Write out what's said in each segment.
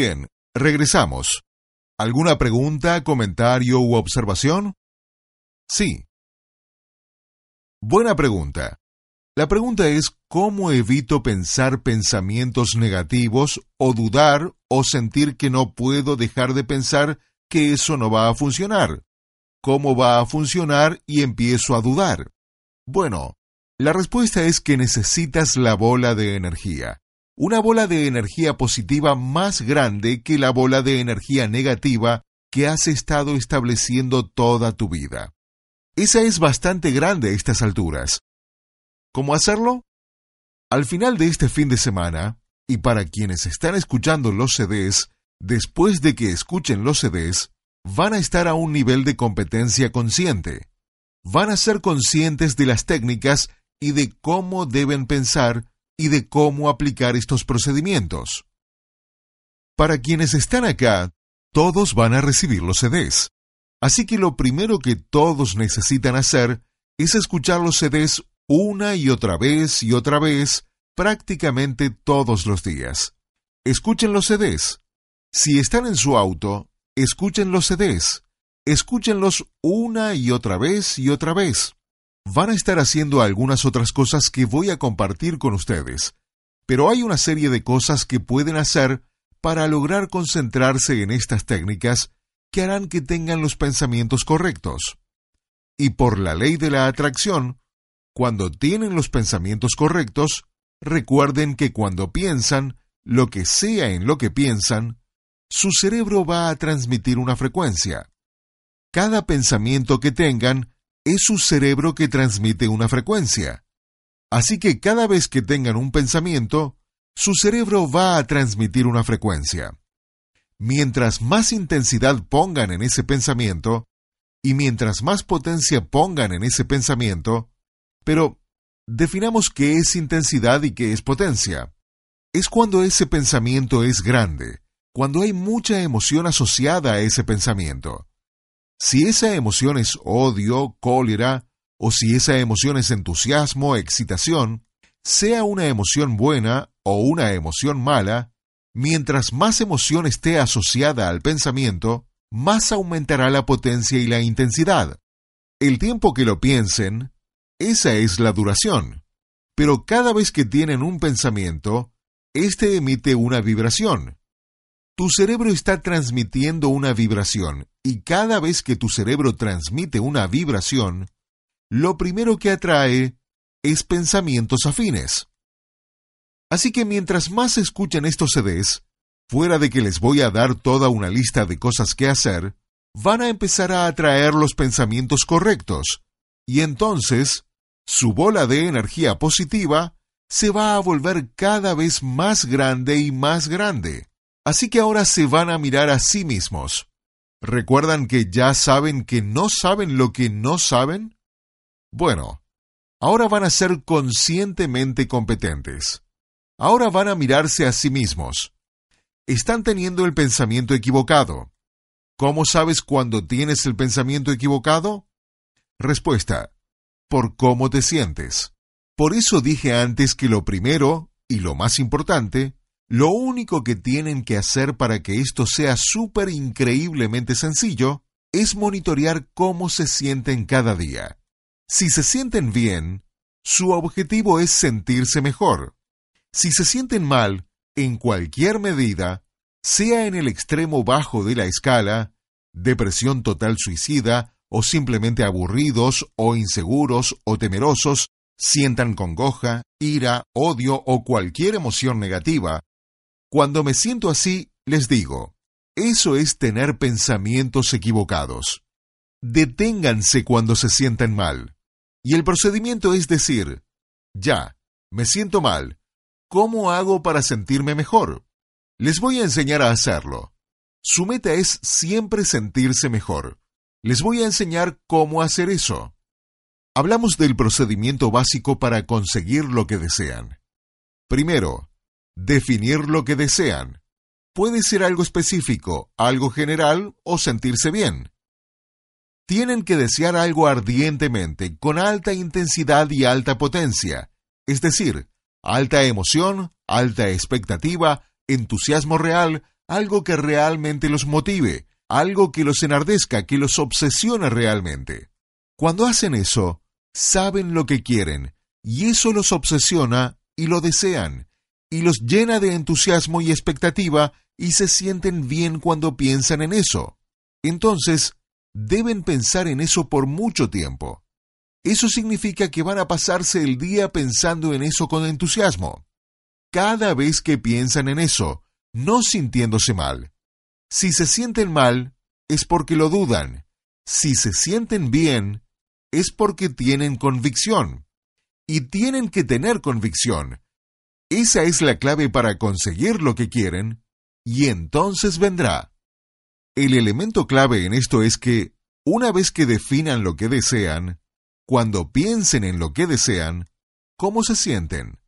Bien, regresamos. ¿Alguna pregunta, comentario u observación? Sí. Buena pregunta. La pregunta es cómo evito pensar pensamientos negativos o dudar o sentir que no puedo dejar de pensar que eso no va a funcionar. ¿Cómo va a funcionar y empiezo a dudar? Bueno, la respuesta es que necesitas la bola de energía una bola de energía positiva más grande que la bola de energía negativa que has estado estableciendo toda tu vida. Esa es bastante grande a estas alturas. ¿Cómo hacerlo? Al final de este fin de semana, y para quienes están escuchando los CDs, después de que escuchen los CDs, van a estar a un nivel de competencia consciente. Van a ser conscientes de las técnicas y de cómo deben pensar y de cómo aplicar estos procedimientos. Para quienes están acá, todos van a recibir los CDs. Así que lo primero que todos necesitan hacer es escuchar los CDs una y otra vez y otra vez, prácticamente todos los días. Escuchen los CDs. Si están en su auto, escuchen los CDs. Escúchenlos una y otra vez y otra vez van a estar haciendo algunas otras cosas que voy a compartir con ustedes, pero hay una serie de cosas que pueden hacer para lograr concentrarse en estas técnicas que harán que tengan los pensamientos correctos. Y por la ley de la atracción, cuando tienen los pensamientos correctos, recuerden que cuando piensan, lo que sea en lo que piensan, su cerebro va a transmitir una frecuencia. Cada pensamiento que tengan es su cerebro que transmite una frecuencia. Así que cada vez que tengan un pensamiento, su cerebro va a transmitir una frecuencia. Mientras más intensidad pongan en ese pensamiento, y mientras más potencia pongan en ese pensamiento, pero definamos qué es intensidad y qué es potencia. Es cuando ese pensamiento es grande, cuando hay mucha emoción asociada a ese pensamiento. Si esa emoción es odio, cólera, o si esa emoción es entusiasmo, excitación, sea una emoción buena o una emoción mala, mientras más emoción esté asociada al pensamiento, más aumentará la potencia y la intensidad. El tiempo que lo piensen, esa es la duración. Pero cada vez que tienen un pensamiento, éste emite una vibración. Tu cerebro está transmitiendo una vibración y cada vez que tu cerebro transmite una vibración, lo primero que atrae es pensamientos afines. Así que mientras más escuchen estos CDs, fuera de que les voy a dar toda una lista de cosas que hacer, van a empezar a atraer los pensamientos correctos, y entonces su bola de energía positiva se va a volver cada vez más grande y más grande. Así que ahora se van a mirar a sí mismos. ¿Recuerdan que ya saben que no saben lo que no saben? Bueno, ahora van a ser conscientemente competentes. Ahora van a mirarse a sí mismos. Están teniendo el pensamiento equivocado. ¿Cómo sabes cuando tienes el pensamiento equivocado? Respuesta. Por cómo te sientes. Por eso dije antes que lo primero, y lo más importante, lo único que tienen que hacer para que esto sea súper increíblemente sencillo es monitorear cómo se sienten cada día. Si se sienten bien, su objetivo es sentirse mejor. Si se sienten mal, en cualquier medida, sea en el extremo bajo de la escala, depresión total suicida, o simplemente aburridos o inseguros o temerosos, sientan congoja, ira, odio o cualquier emoción negativa, cuando me siento así, les digo, eso es tener pensamientos equivocados. Deténganse cuando se sientan mal. Y el procedimiento es decir, ya, me siento mal. ¿Cómo hago para sentirme mejor? Les voy a enseñar a hacerlo. Su meta es siempre sentirse mejor. Les voy a enseñar cómo hacer eso. Hablamos del procedimiento básico para conseguir lo que desean. Primero, definir lo que desean. Puede ser algo específico, algo general o sentirse bien. Tienen que desear algo ardientemente, con alta intensidad y alta potencia, es decir, alta emoción, alta expectativa, entusiasmo real, algo que realmente los motive, algo que los enardezca, que los obsesione realmente. Cuando hacen eso, saben lo que quieren, y eso los obsesiona y lo desean, y los llena de entusiasmo y expectativa, y se sienten bien cuando piensan en eso. Entonces, deben pensar en eso por mucho tiempo. Eso significa que van a pasarse el día pensando en eso con entusiasmo. Cada vez que piensan en eso, no sintiéndose mal. Si se sienten mal, es porque lo dudan. Si se sienten bien, es porque tienen convicción. Y tienen que tener convicción. Esa es la clave para conseguir lo que quieren, y entonces vendrá. El elemento clave en esto es que, una vez que definan lo que desean, cuando piensen en lo que desean, ¿cómo se sienten?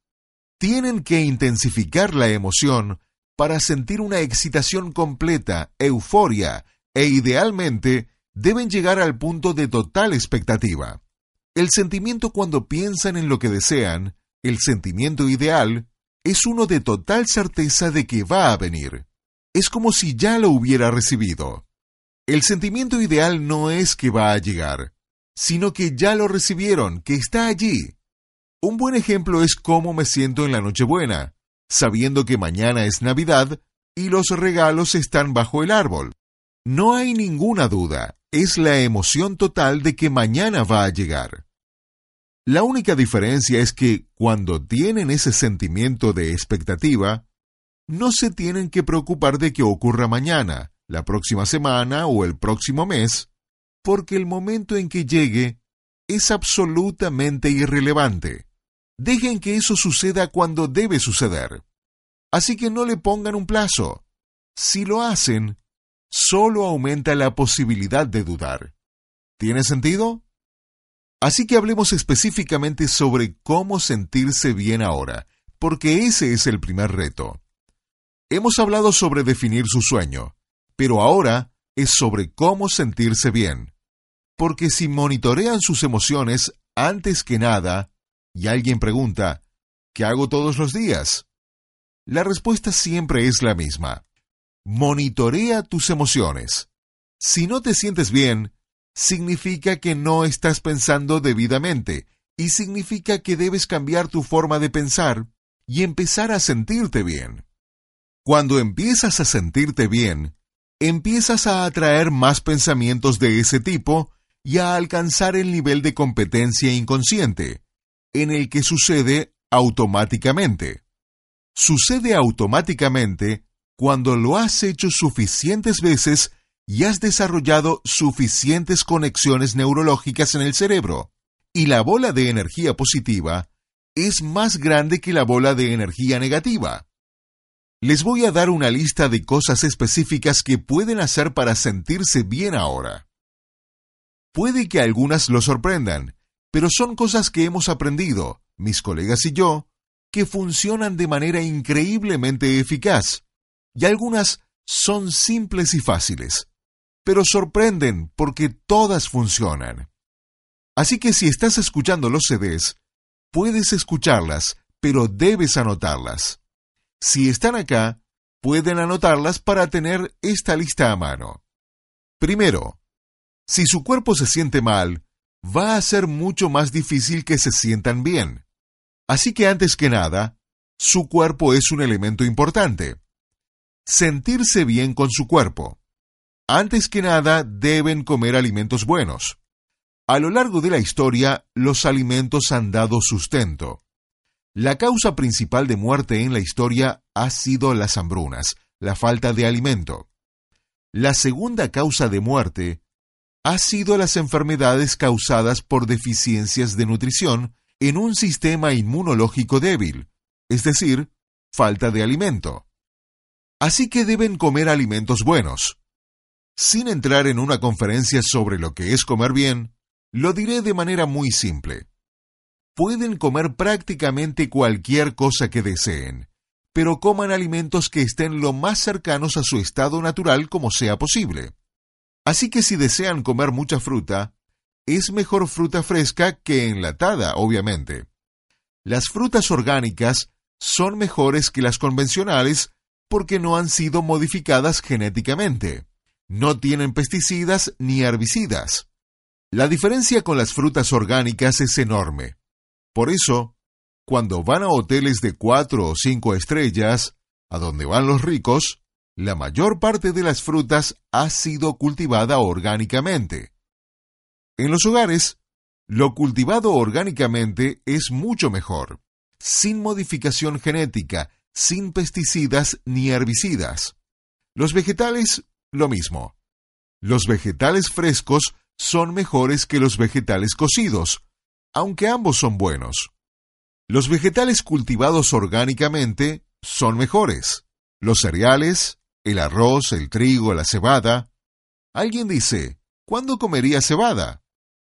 Tienen que intensificar la emoción para sentir una excitación completa, euforia, e idealmente deben llegar al punto de total expectativa. El sentimiento cuando piensan en lo que desean, el sentimiento ideal, es uno de total certeza de que va a venir. Es como si ya lo hubiera recibido. El sentimiento ideal no es que va a llegar, sino que ya lo recibieron, que está allí. Un buen ejemplo es cómo me siento en la Nochebuena, sabiendo que mañana es Navidad y los regalos están bajo el árbol. No hay ninguna duda, es la emoción total de que mañana va a llegar. La única diferencia es que cuando tienen ese sentimiento de expectativa, no se tienen que preocupar de que ocurra mañana, la próxima semana o el próximo mes, porque el momento en que llegue es absolutamente irrelevante. Dejen que eso suceda cuando debe suceder. Así que no le pongan un plazo. Si lo hacen, solo aumenta la posibilidad de dudar. ¿Tiene sentido? Así que hablemos específicamente sobre cómo sentirse bien ahora, porque ese es el primer reto. Hemos hablado sobre definir su sueño, pero ahora es sobre cómo sentirse bien. Porque si monitorean sus emociones antes que nada, y alguien pregunta, ¿qué hago todos los días? La respuesta siempre es la misma. Monitorea tus emociones. Si no te sientes bien, significa que no estás pensando debidamente y significa que debes cambiar tu forma de pensar y empezar a sentirte bien. Cuando empiezas a sentirte bien, empiezas a atraer más pensamientos de ese tipo y a alcanzar el nivel de competencia inconsciente, en el que sucede automáticamente. Sucede automáticamente cuando lo has hecho suficientes veces y has desarrollado suficientes conexiones neurológicas en el cerebro, y la bola de energía positiva es más grande que la bola de energía negativa. Les voy a dar una lista de cosas específicas que pueden hacer para sentirse bien ahora. Puede que algunas lo sorprendan, pero son cosas que hemos aprendido, mis colegas y yo, que funcionan de manera increíblemente eficaz, y algunas son simples y fáciles, pero sorprenden porque todas funcionan. Así que si estás escuchando los CDs, puedes escucharlas, pero debes anotarlas. Si están acá, pueden anotarlas para tener esta lista a mano. Primero, si su cuerpo se siente mal, va a ser mucho más difícil que se sientan bien. Así que antes que nada, su cuerpo es un elemento importante. Sentirse bien con su cuerpo. Antes que nada, deben comer alimentos buenos. A lo largo de la historia, los alimentos han dado sustento. La causa principal de muerte en la historia ha sido las hambrunas, la falta de alimento. La segunda causa de muerte ha sido las enfermedades causadas por deficiencias de nutrición en un sistema inmunológico débil, es decir, falta de alimento. Así que deben comer alimentos buenos. Sin entrar en una conferencia sobre lo que es comer bien, lo diré de manera muy simple pueden comer prácticamente cualquier cosa que deseen, pero coman alimentos que estén lo más cercanos a su estado natural como sea posible. Así que si desean comer mucha fruta, es mejor fruta fresca que enlatada, obviamente. Las frutas orgánicas son mejores que las convencionales porque no han sido modificadas genéticamente. No tienen pesticidas ni herbicidas. La diferencia con las frutas orgánicas es enorme. Por eso, cuando van a hoteles de cuatro o cinco estrellas, a donde van los ricos, la mayor parte de las frutas ha sido cultivada orgánicamente. En los hogares, lo cultivado orgánicamente es mucho mejor, sin modificación genética, sin pesticidas ni herbicidas. Los vegetales, lo mismo. Los vegetales frescos son mejores que los vegetales cocidos, aunque ambos son buenos. Los vegetales cultivados orgánicamente son mejores. Los cereales, el arroz, el trigo, la cebada. Alguien dice, ¿cuándo comería cebada?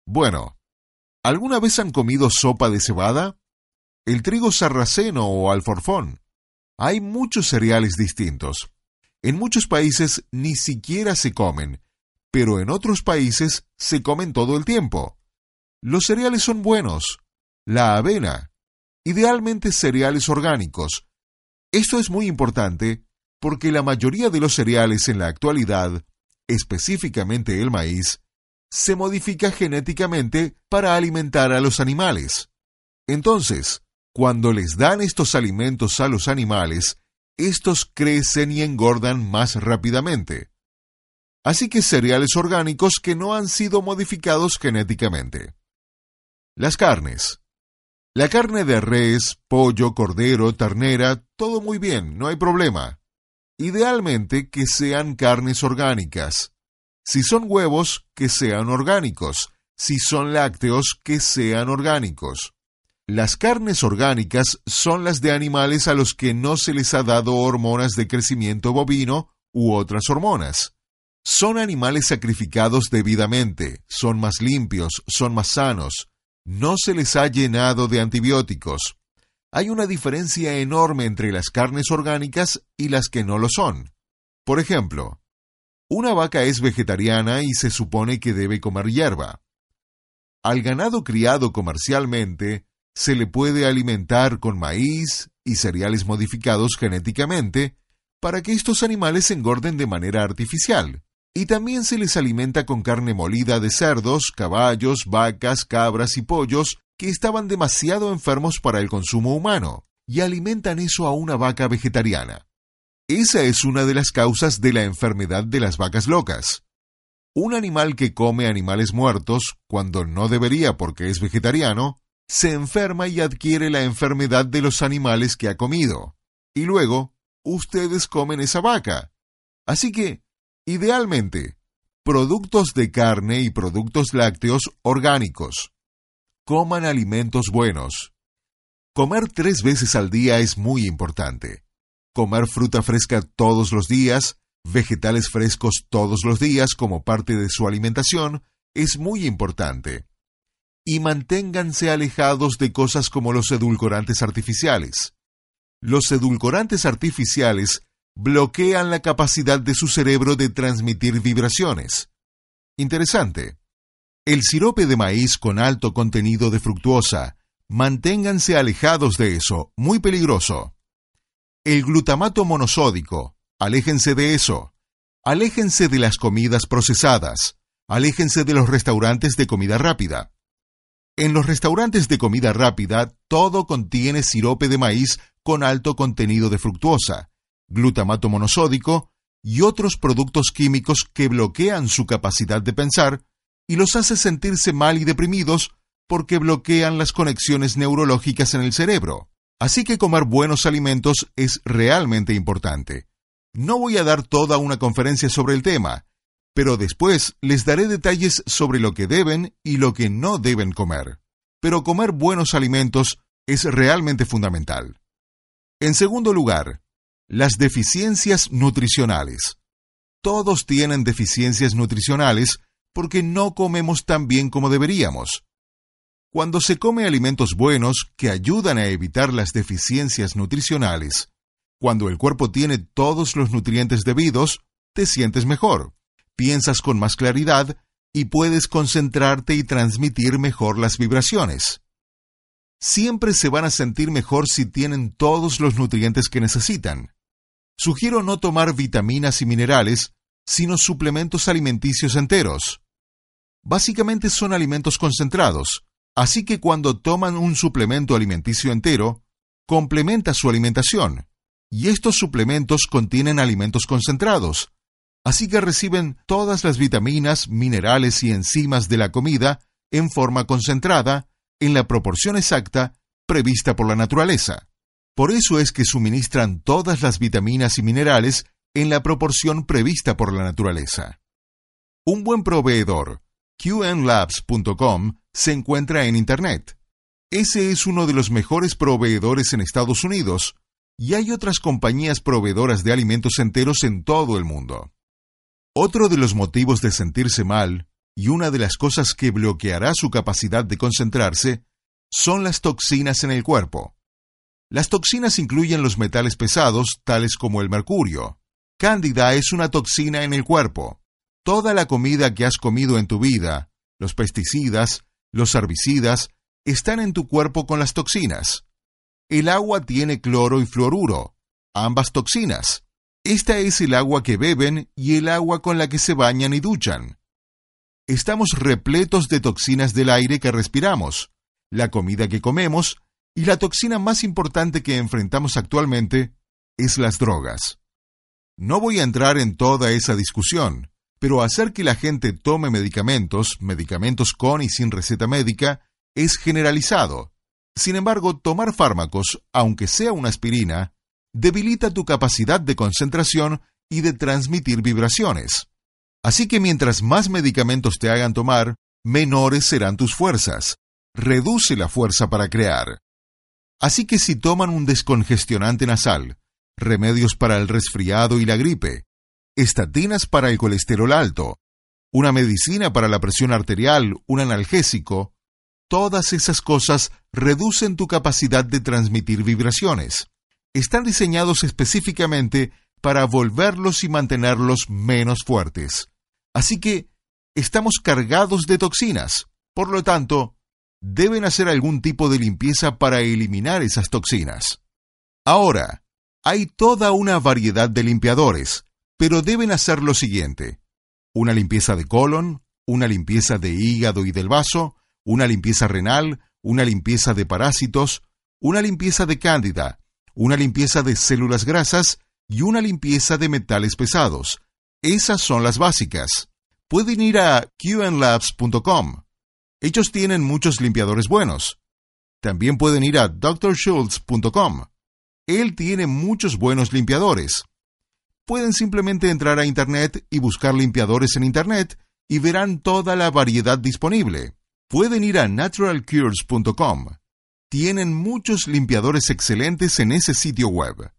Bueno, ¿alguna vez han comido sopa de cebada? El trigo sarraceno o alforfón. Hay muchos cereales distintos. En muchos países ni siquiera se comen, pero en otros países se comen todo el tiempo. Los cereales son buenos. La avena. Idealmente cereales orgánicos. Esto es muy importante porque la mayoría de los cereales en la actualidad, específicamente el maíz, se modifica genéticamente para alimentar a los animales. Entonces, cuando les dan estos alimentos a los animales, estos crecen y engordan más rápidamente. Así que cereales orgánicos que no han sido modificados genéticamente. Las carnes. La carne de res, pollo, cordero, ternera, todo muy bien, no hay problema. Idealmente que sean carnes orgánicas. Si son huevos, que sean orgánicos. Si son lácteos, que sean orgánicos. Las carnes orgánicas son las de animales a los que no se les ha dado hormonas de crecimiento bovino u otras hormonas. Son animales sacrificados debidamente, son más limpios, son más sanos, no se les ha llenado de antibióticos, hay una diferencia enorme entre las carnes orgánicas y las que no lo son. Por ejemplo, una vaca es vegetariana y se supone que debe comer hierba. Al ganado criado comercialmente se le puede alimentar con maíz y cereales modificados genéticamente para que estos animales engorden de manera artificial. Y también se les alimenta con carne molida de cerdos, caballos, vacas, cabras y pollos que estaban demasiado enfermos para el consumo humano, y alimentan eso a una vaca vegetariana. Esa es una de las causas de la enfermedad de las vacas locas. Un animal que come animales muertos, cuando no debería porque es vegetariano, se enferma y adquiere la enfermedad de los animales que ha comido. Y luego, ustedes comen esa vaca. Así que, idealmente, productos de carne y productos lácteos orgánicos coman alimentos buenos. Comer tres veces al día es muy importante. Comer fruta fresca todos los días, vegetales frescos todos los días como parte de su alimentación es muy importante. Y manténganse alejados de cosas como los edulcorantes artificiales. Los edulcorantes artificiales bloquean la capacidad de su cerebro de transmitir vibraciones. Interesante. El sirope de maíz con alto contenido de fructuosa. Manténganse alejados de eso, muy peligroso. El glutamato monosódico. Aléjense de eso. Aléjense de las comidas procesadas. Aléjense de los restaurantes de comida rápida. En los restaurantes de comida rápida todo contiene sirope de maíz con alto contenido de fructuosa, glutamato monosódico y otros productos químicos que bloquean su capacidad de pensar y los hace sentirse mal y deprimidos porque bloquean las conexiones neurológicas en el cerebro. Así que comer buenos alimentos es realmente importante. No voy a dar toda una conferencia sobre el tema, pero después les daré detalles sobre lo que deben y lo que no deben comer. Pero comer buenos alimentos es realmente fundamental. En segundo lugar, las deficiencias nutricionales. Todos tienen deficiencias nutricionales porque no comemos tan bien como deberíamos. Cuando se come alimentos buenos que ayudan a evitar las deficiencias nutricionales, cuando el cuerpo tiene todos los nutrientes debidos, te sientes mejor, piensas con más claridad y puedes concentrarte y transmitir mejor las vibraciones. Siempre se van a sentir mejor si tienen todos los nutrientes que necesitan. Sugiero no tomar vitaminas y minerales, sino suplementos alimenticios enteros. Básicamente son alimentos concentrados, así que cuando toman un suplemento alimenticio entero, complementa su alimentación, y estos suplementos contienen alimentos concentrados, así que reciben todas las vitaminas, minerales y enzimas de la comida en forma concentrada, en la proporción exacta prevista por la naturaleza. Por eso es que suministran todas las vitaminas y minerales en la proporción prevista por la naturaleza. Un buen proveedor, qnlabs.com, se encuentra en Internet. Ese es uno de los mejores proveedores en Estados Unidos, y hay otras compañías proveedoras de alimentos enteros en todo el mundo. Otro de los motivos de sentirse mal, y una de las cosas que bloqueará su capacidad de concentrarse, son las toxinas en el cuerpo. Las toxinas incluyen los metales pesados, tales como el mercurio. Cándida es una toxina en el cuerpo. Toda la comida que has comido en tu vida, los pesticidas, los herbicidas, están en tu cuerpo con las toxinas. El agua tiene cloro y fluoruro, ambas toxinas. Esta es el agua que beben y el agua con la que se bañan y duchan. Estamos repletos de toxinas del aire que respiramos, la comida que comemos y la toxina más importante que enfrentamos actualmente es las drogas. No voy a entrar en toda esa discusión, pero hacer que la gente tome medicamentos, medicamentos con y sin receta médica, es generalizado. Sin embargo, tomar fármacos, aunque sea una aspirina, debilita tu capacidad de concentración y de transmitir vibraciones. Así que mientras más medicamentos te hagan tomar, menores serán tus fuerzas. Reduce la fuerza para crear. Así que si toman un descongestionante nasal, remedios para el resfriado y la gripe, estatinas para el colesterol alto, una medicina para la presión arterial, un analgésico, todas esas cosas reducen tu capacidad de transmitir vibraciones. Están diseñados específicamente para volverlos y mantenerlos menos fuertes. Así que estamos cargados de toxinas. Por lo tanto, deben hacer algún tipo de limpieza para eliminar esas toxinas. Ahora, hay toda una variedad de limpiadores, pero deben hacer lo siguiente. Una limpieza de colon, una limpieza de hígado y del vaso, una limpieza renal, una limpieza de parásitos, una limpieza de cándida, una limpieza de células grasas y una limpieza de metales pesados. Esas son las básicas. Pueden ir a qnlabs.com. Ellos tienen muchos limpiadores buenos. También pueden ir a drschultz.com. Él tiene muchos buenos limpiadores. Pueden simplemente entrar a Internet y buscar limpiadores en Internet y verán toda la variedad disponible. Pueden ir a naturalcures.com. Tienen muchos limpiadores excelentes en ese sitio web.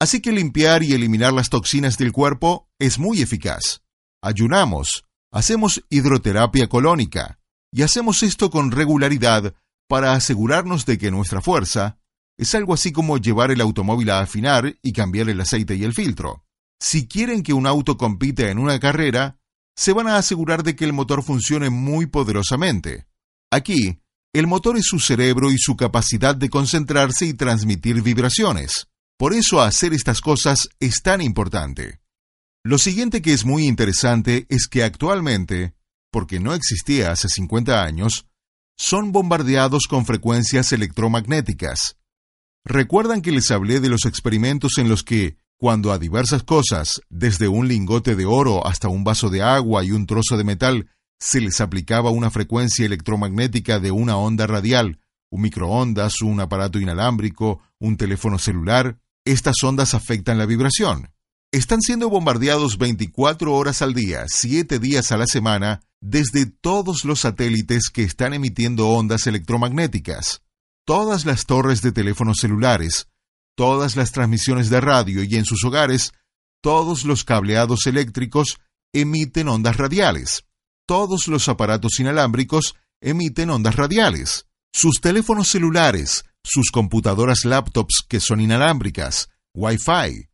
Así que limpiar y eliminar las toxinas del cuerpo es muy eficaz. Ayunamos, hacemos hidroterapia colónica y hacemos esto con regularidad para asegurarnos de que nuestra fuerza es algo así como llevar el automóvil a afinar y cambiar el aceite y el filtro. Si quieren que un auto compita en una carrera, se van a asegurar de que el motor funcione muy poderosamente. Aquí, el motor es su cerebro y su capacidad de concentrarse y transmitir vibraciones. Por eso hacer estas cosas es tan importante. Lo siguiente que es muy interesante es que actualmente, porque no existía hace 50 años, son bombardeados con frecuencias electromagnéticas. ¿Recuerdan que les hablé de los experimentos en los que, cuando a diversas cosas, desde un lingote de oro hasta un vaso de agua y un trozo de metal, se les aplicaba una frecuencia electromagnética de una onda radial, un microondas, un aparato inalámbrico, un teléfono celular, estas ondas afectan la vibración. Están siendo bombardeados 24 horas al día, 7 días a la semana, desde todos los satélites que están emitiendo ondas electromagnéticas. Todas las torres de teléfonos celulares, todas las transmisiones de radio y en sus hogares, todos los cableados eléctricos emiten ondas radiales. Todos los aparatos inalámbricos emiten ondas radiales. Sus teléfonos celulares, sus computadoras laptops que son inalámbricas, Wi-Fi.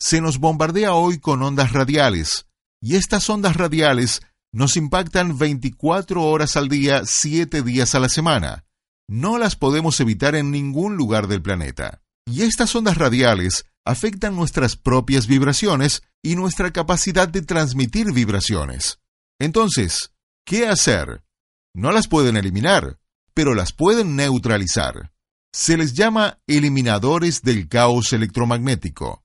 Se nos bombardea hoy con ondas radiales, y estas ondas radiales nos impactan 24 horas al día, 7 días a la semana. No las podemos evitar en ningún lugar del planeta. Y estas ondas radiales afectan nuestras propias vibraciones y nuestra capacidad de transmitir vibraciones. Entonces, ¿qué hacer? No las pueden eliminar, pero las pueden neutralizar. Se les llama eliminadores del caos electromagnético.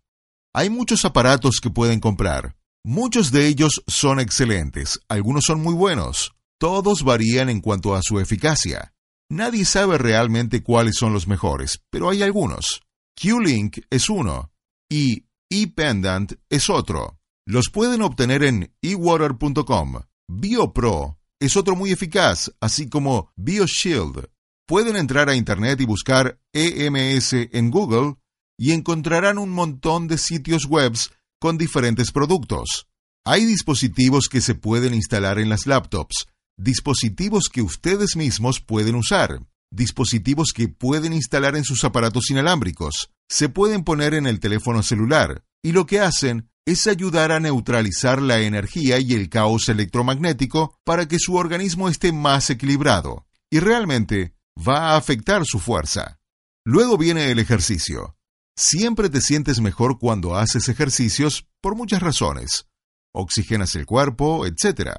Hay muchos aparatos que pueden comprar. Muchos de ellos son excelentes, algunos son muy buenos. Todos varían en cuanto a su eficacia. Nadie sabe realmente cuáles son los mejores, pero hay algunos. Q-Link es uno y ePendant es otro. Los pueden obtener en ewater.com. BioPro es otro muy eficaz, así como BioShield. Pueden entrar a Internet y buscar EMS en Google y encontrarán un montón de sitios web con diferentes productos. Hay dispositivos que se pueden instalar en las laptops, dispositivos que ustedes mismos pueden usar, dispositivos que pueden instalar en sus aparatos inalámbricos, se pueden poner en el teléfono celular, y lo que hacen es ayudar a neutralizar la energía y el caos electromagnético para que su organismo esté más equilibrado, y realmente va a afectar su fuerza. Luego viene el ejercicio. Siempre te sientes mejor cuando haces ejercicios por muchas razones. Oxigenas el cuerpo, etc.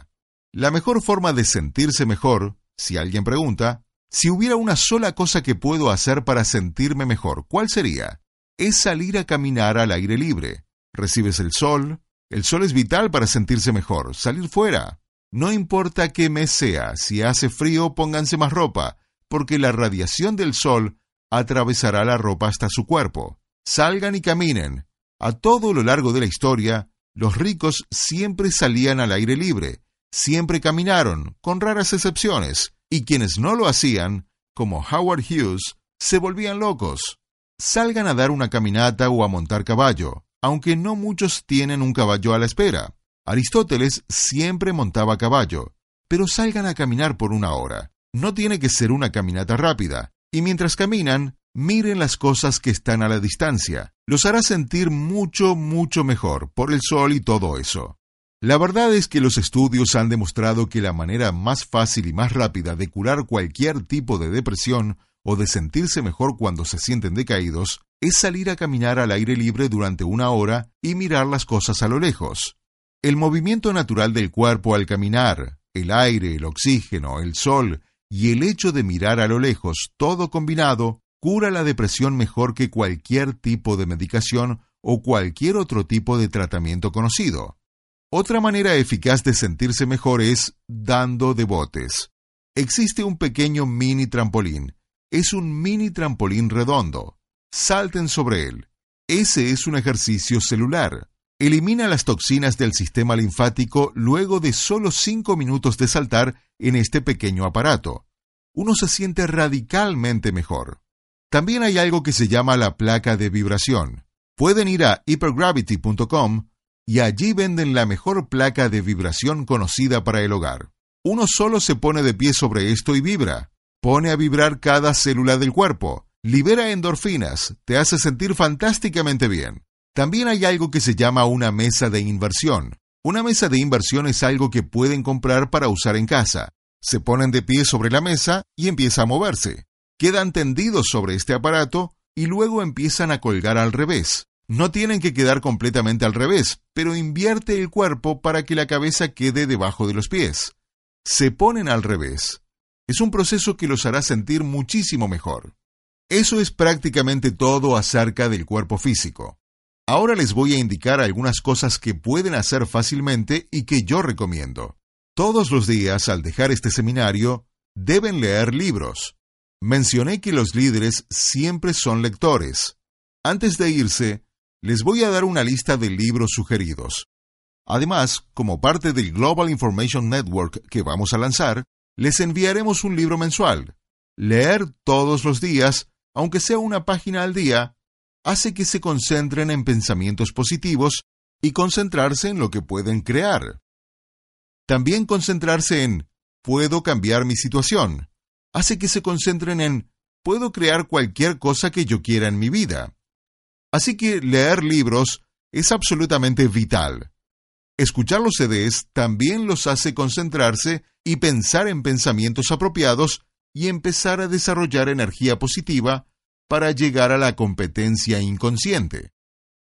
La mejor forma de sentirse mejor, si alguien pregunta, si hubiera una sola cosa que puedo hacer para sentirme mejor, ¿cuál sería? Es salir a caminar al aire libre recibes el sol. El sol es vital para sentirse mejor, salir fuera. No importa qué mes sea, si hace frío, pónganse más ropa, porque la radiación del sol atravesará la ropa hasta su cuerpo. Salgan y caminen. A todo lo largo de la historia, los ricos siempre salían al aire libre, siempre caminaron, con raras excepciones, y quienes no lo hacían, como Howard Hughes, se volvían locos. Salgan a dar una caminata o a montar caballo aunque no muchos tienen un caballo a la espera. Aristóteles siempre montaba caballo, pero salgan a caminar por una hora. No tiene que ser una caminata rápida, y mientras caminan, miren las cosas que están a la distancia. Los hará sentir mucho, mucho mejor por el sol y todo eso. La verdad es que los estudios han demostrado que la manera más fácil y más rápida de curar cualquier tipo de depresión o de sentirse mejor cuando se sienten decaídos es salir a caminar al aire libre durante una hora y mirar las cosas a lo lejos. El movimiento natural del cuerpo al caminar, el aire, el oxígeno, el sol y el hecho de mirar a lo lejos, todo combinado, cura la depresión mejor que cualquier tipo de medicación o cualquier otro tipo de tratamiento conocido. Otra manera eficaz de sentirse mejor es dando de botes. Existe un pequeño mini trampolín. Es un mini trampolín redondo salten sobre él. Ese es un ejercicio celular. Elimina las toxinas del sistema linfático luego de solo 5 minutos de saltar en este pequeño aparato. Uno se siente radicalmente mejor. También hay algo que se llama la placa de vibración. Pueden ir a hypergravity.com y allí venden la mejor placa de vibración conocida para el hogar. Uno solo se pone de pie sobre esto y vibra. Pone a vibrar cada célula del cuerpo libera endorfinas, te hace sentir fantásticamente bien. También hay algo que se llama una mesa de inversión. Una mesa de inversión es algo que pueden comprar para usar en casa. Se ponen de pie sobre la mesa y empieza a moverse. Quedan tendidos sobre este aparato y luego empiezan a colgar al revés. No tienen que quedar completamente al revés, pero invierte el cuerpo para que la cabeza quede debajo de los pies. Se ponen al revés. Es un proceso que los hará sentir muchísimo mejor. Eso es prácticamente todo acerca del cuerpo físico. Ahora les voy a indicar algunas cosas que pueden hacer fácilmente y que yo recomiendo. Todos los días, al dejar este seminario, deben leer libros. Mencioné que los líderes siempre son lectores. Antes de irse, les voy a dar una lista de libros sugeridos. Además, como parte del Global Information Network que vamos a lanzar, les enviaremos un libro mensual. Leer todos los días aunque sea una página al día, hace que se concentren en pensamientos positivos y concentrarse en lo que pueden crear. También concentrarse en puedo cambiar mi situación hace que se concentren en puedo crear cualquier cosa que yo quiera en mi vida. Así que leer libros es absolutamente vital. Escuchar los CDs también los hace concentrarse y pensar en pensamientos apropiados y empezar a desarrollar energía positiva para llegar a la competencia inconsciente.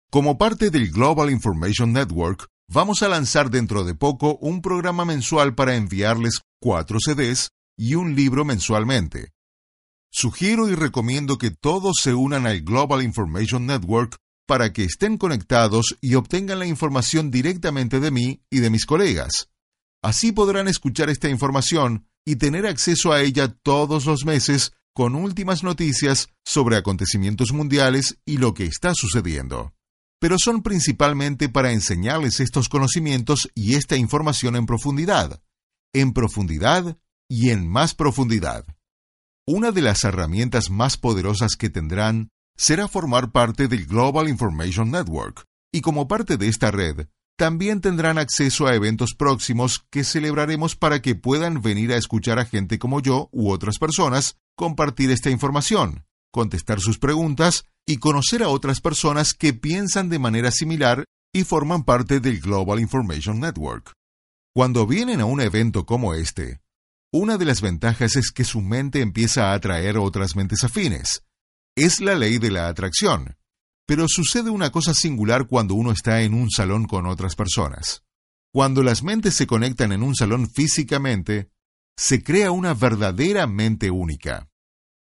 Como parte del Global Information Network, vamos a lanzar dentro de poco un programa mensual para enviarles cuatro CDs y un libro mensualmente. Sugiero y recomiendo que todos se unan al Global Information Network para que estén conectados y obtengan la información directamente de mí y de mis colegas. Así podrán escuchar esta información y tener acceso a ella todos los meses con últimas noticias sobre acontecimientos mundiales y lo que está sucediendo. Pero son principalmente para enseñarles estos conocimientos y esta información en profundidad, en profundidad y en más profundidad. Una de las herramientas más poderosas que tendrán será formar parte del Global Information Network, y como parte de esta red, también tendrán acceso a eventos próximos que celebraremos para que puedan venir a escuchar a gente como yo u otras personas compartir esta información, contestar sus preguntas y conocer a otras personas que piensan de manera similar y forman parte del Global Information Network. Cuando vienen a un evento como este, una de las ventajas es que su mente empieza a atraer otras mentes afines. Es la ley de la atracción. Pero sucede una cosa singular cuando uno está en un salón con otras personas. Cuando las mentes se conectan en un salón físicamente, se crea una verdadera mente única.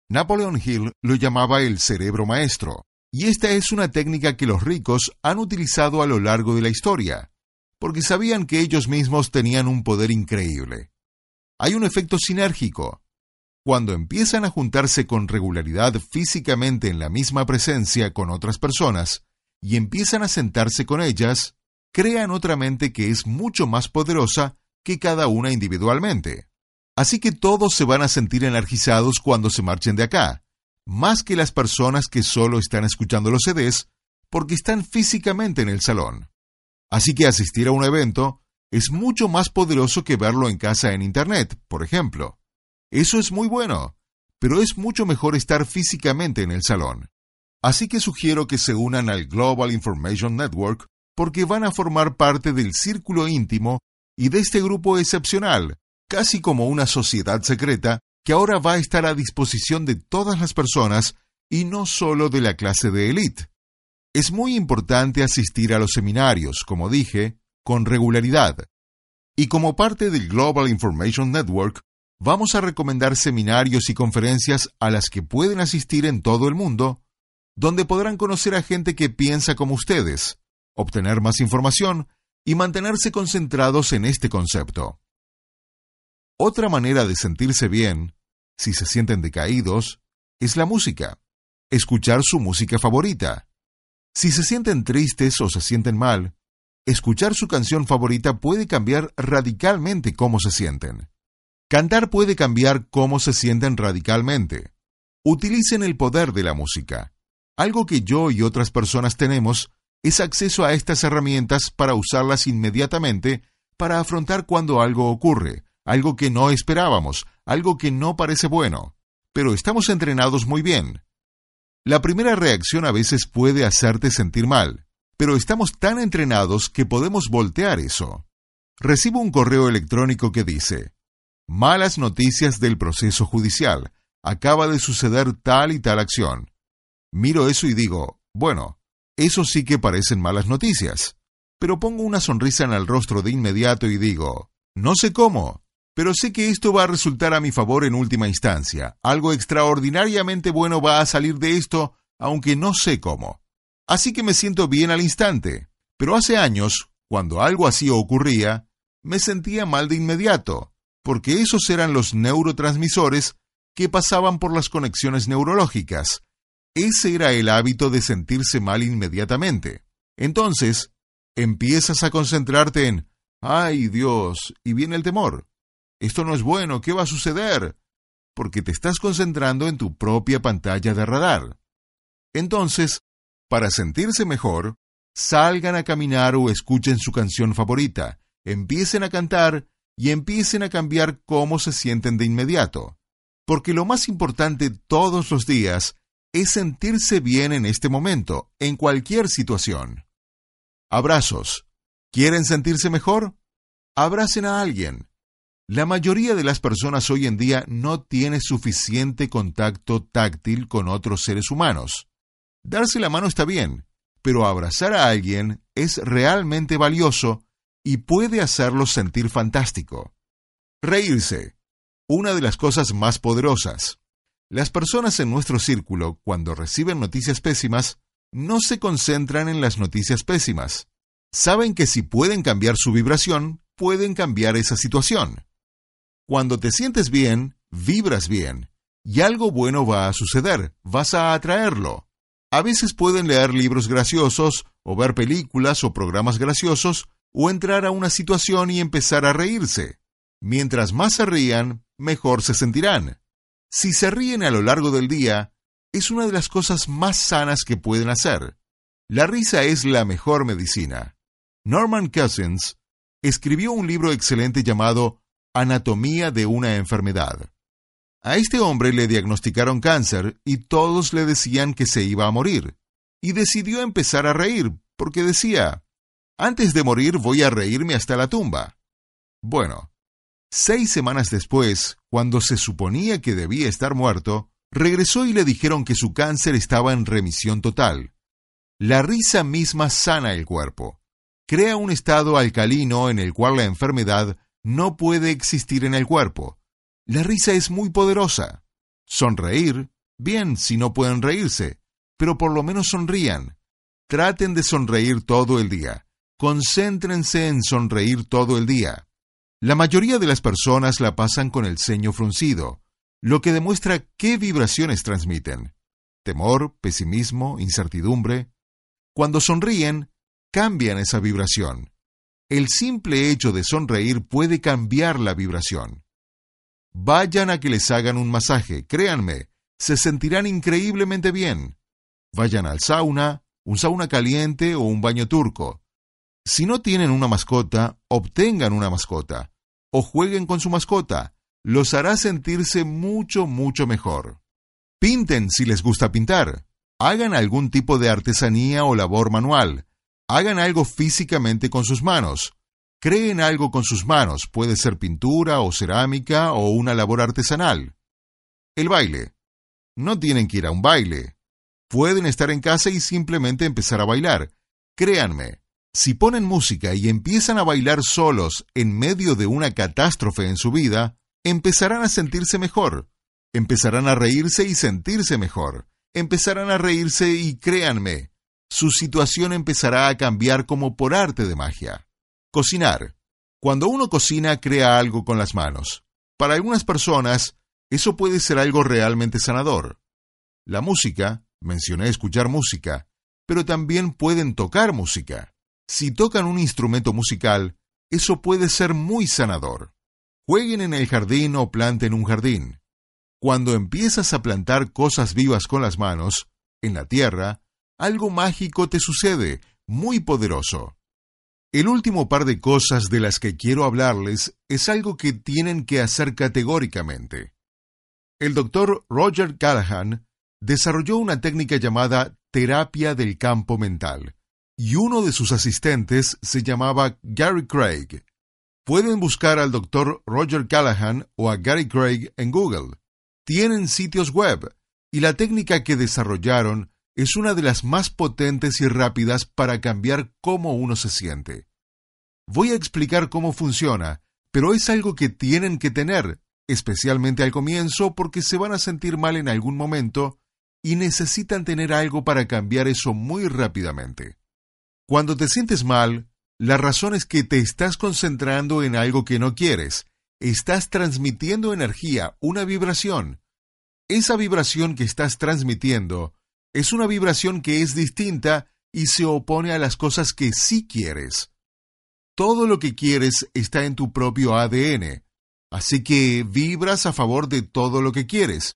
Napoleon Hill lo llamaba el cerebro maestro, y esta es una técnica que los ricos han utilizado a lo largo de la historia, porque sabían que ellos mismos tenían un poder increíble. Hay un efecto sinérgico, cuando empiezan a juntarse con regularidad físicamente en la misma presencia con otras personas y empiezan a sentarse con ellas, crean otra mente que es mucho más poderosa que cada una individualmente. Así que todos se van a sentir energizados cuando se marchen de acá, más que las personas que solo están escuchando los CDs porque están físicamente en el salón. Así que asistir a un evento es mucho más poderoso que verlo en casa en Internet, por ejemplo. Eso es muy bueno, pero es mucho mejor estar físicamente en el salón. Así que sugiero que se unan al Global Information Network porque van a formar parte del círculo íntimo y de este grupo excepcional, casi como una sociedad secreta que ahora va a estar a disposición de todas las personas y no solo de la clase de élite. Es muy importante asistir a los seminarios, como dije, con regularidad. Y como parte del Global Information Network, vamos a recomendar seminarios y conferencias a las que pueden asistir en todo el mundo, donde podrán conocer a gente que piensa como ustedes, obtener más información y mantenerse concentrados en este concepto. Otra manera de sentirse bien, si se sienten decaídos, es la música. Escuchar su música favorita. Si se sienten tristes o se sienten mal, escuchar su canción favorita puede cambiar radicalmente cómo se sienten. Cantar puede cambiar cómo se sienten radicalmente. Utilicen el poder de la música. Algo que yo y otras personas tenemos es acceso a estas herramientas para usarlas inmediatamente para afrontar cuando algo ocurre, algo que no esperábamos, algo que no parece bueno. Pero estamos entrenados muy bien. La primera reacción a veces puede hacerte sentir mal, pero estamos tan entrenados que podemos voltear eso. Recibo un correo electrónico que dice, Malas noticias del proceso judicial. Acaba de suceder tal y tal acción. Miro eso y digo, bueno, eso sí que parecen malas noticias. Pero pongo una sonrisa en el rostro de inmediato y digo, no sé cómo, pero sé que esto va a resultar a mi favor en última instancia. Algo extraordinariamente bueno va a salir de esto, aunque no sé cómo. Así que me siento bien al instante. Pero hace años, cuando algo así ocurría, me sentía mal de inmediato porque esos eran los neurotransmisores que pasaban por las conexiones neurológicas. Ese era el hábito de sentirse mal inmediatamente. Entonces, empiezas a concentrarte en, ay Dios, y viene el temor. Esto no es bueno, ¿qué va a suceder? Porque te estás concentrando en tu propia pantalla de radar. Entonces, para sentirse mejor, salgan a caminar o escuchen su canción favorita, empiecen a cantar y empiecen a cambiar cómo se sienten de inmediato. Porque lo más importante todos los días es sentirse bien en este momento, en cualquier situación. Abrazos. ¿Quieren sentirse mejor? Abracen a alguien. La mayoría de las personas hoy en día no tiene suficiente contacto táctil con otros seres humanos. Darse la mano está bien, pero abrazar a alguien es realmente valioso y puede hacerlo sentir fantástico. Reírse, una de las cosas más poderosas. Las personas en nuestro círculo, cuando reciben noticias pésimas, no se concentran en las noticias pésimas. Saben que si pueden cambiar su vibración, pueden cambiar esa situación. Cuando te sientes bien, vibras bien, y algo bueno va a suceder, vas a atraerlo. A veces pueden leer libros graciosos, o ver películas o programas graciosos, o entrar a una situación y empezar a reírse. Mientras más se rían, mejor se sentirán. Si se ríen a lo largo del día, es una de las cosas más sanas que pueden hacer. La risa es la mejor medicina. Norman Cousins escribió un libro excelente llamado Anatomía de una enfermedad. A este hombre le diagnosticaron cáncer y todos le decían que se iba a morir. Y decidió empezar a reír, porque decía, antes de morir voy a reírme hasta la tumba. Bueno, seis semanas después, cuando se suponía que debía estar muerto, regresó y le dijeron que su cáncer estaba en remisión total. La risa misma sana el cuerpo. Crea un estado alcalino en el cual la enfermedad no puede existir en el cuerpo. La risa es muy poderosa. Sonreír, bien si no pueden reírse, pero por lo menos sonrían. Traten de sonreír todo el día. Concéntrense en sonreír todo el día. La mayoría de las personas la pasan con el ceño fruncido, lo que demuestra qué vibraciones transmiten. Temor, pesimismo, incertidumbre. Cuando sonríen, cambian esa vibración. El simple hecho de sonreír puede cambiar la vibración. Vayan a que les hagan un masaje, créanme, se sentirán increíblemente bien. Vayan al sauna, un sauna caliente o un baño turco. Si no tienen una mascota, obtengan una mascota o jueguen con su mascota. Los hará sentirse mucho, mucho mejor. Pinten si les gusta pintar. Hagan algún tipo de artesanía o labor manual. Hagan algo físicamente con sus manos. Creen algo con sus manos, puede ser pintura o cerámica o una labor artesanal. El baile. No tienen que ir a un baile. Pueden estar en casa y simplemente empezar a bailar. Créanme, si ponen música y empiezan a bailar solos en medio de una catástrofe en su vida, empezarán a sentirse mejor. Empezarán a reírse y sentirse mejor. Empezarán a reírse y créanme, su situación empezará a cambiar como por arte de magia. Cocinar. Cuando uno cocina, crea algo con las manos. Para algunas personas, eso puede ser algo realmente sanador. La música, mencioné escuchar música, pero también pueden tocar música. Si tocan un instrumento musical, eso puede ser muy sanador. Jueguen en el jardín o planten un jardín. Cuando empiezas a plantar cosas vivas con las manos, en la tierra, algo mágico te sucede, muy poderoso. El último par de cosas de las que quiero hablarles es algo que tienen que hacer categóricamente. El doctor Roger Callahan desarrolló una técnica llamada terapia del campo mental, y uno de sus asistentes se llamaba Gary Craig. Pueden buscar al Dr. Roger Callahan o a Gary Craig en Google. Tienen sitios web y la técnica que desarrollaron es una de las más potentes y rápidas para cambiar cómo uno se siente. Voy a explicar cómo funciona, pero es algo que tienen que tener, especialmente al comienzo porque se van a sentir mal en algún momento y necesitan tener algo para cambiar eso muy rápidamente. Cuando te sientes mal, la razón es que te estás concentrando en algo que no quieres. Estás transmitiendo energía, una vibración. Esa vibración que estás transmitiendo es una vibración que es distinta y se opone a las cosas que sí quieres. Todo lo que quieres está en tu propio ADN, así que vibras a favor de todo lo que quieres.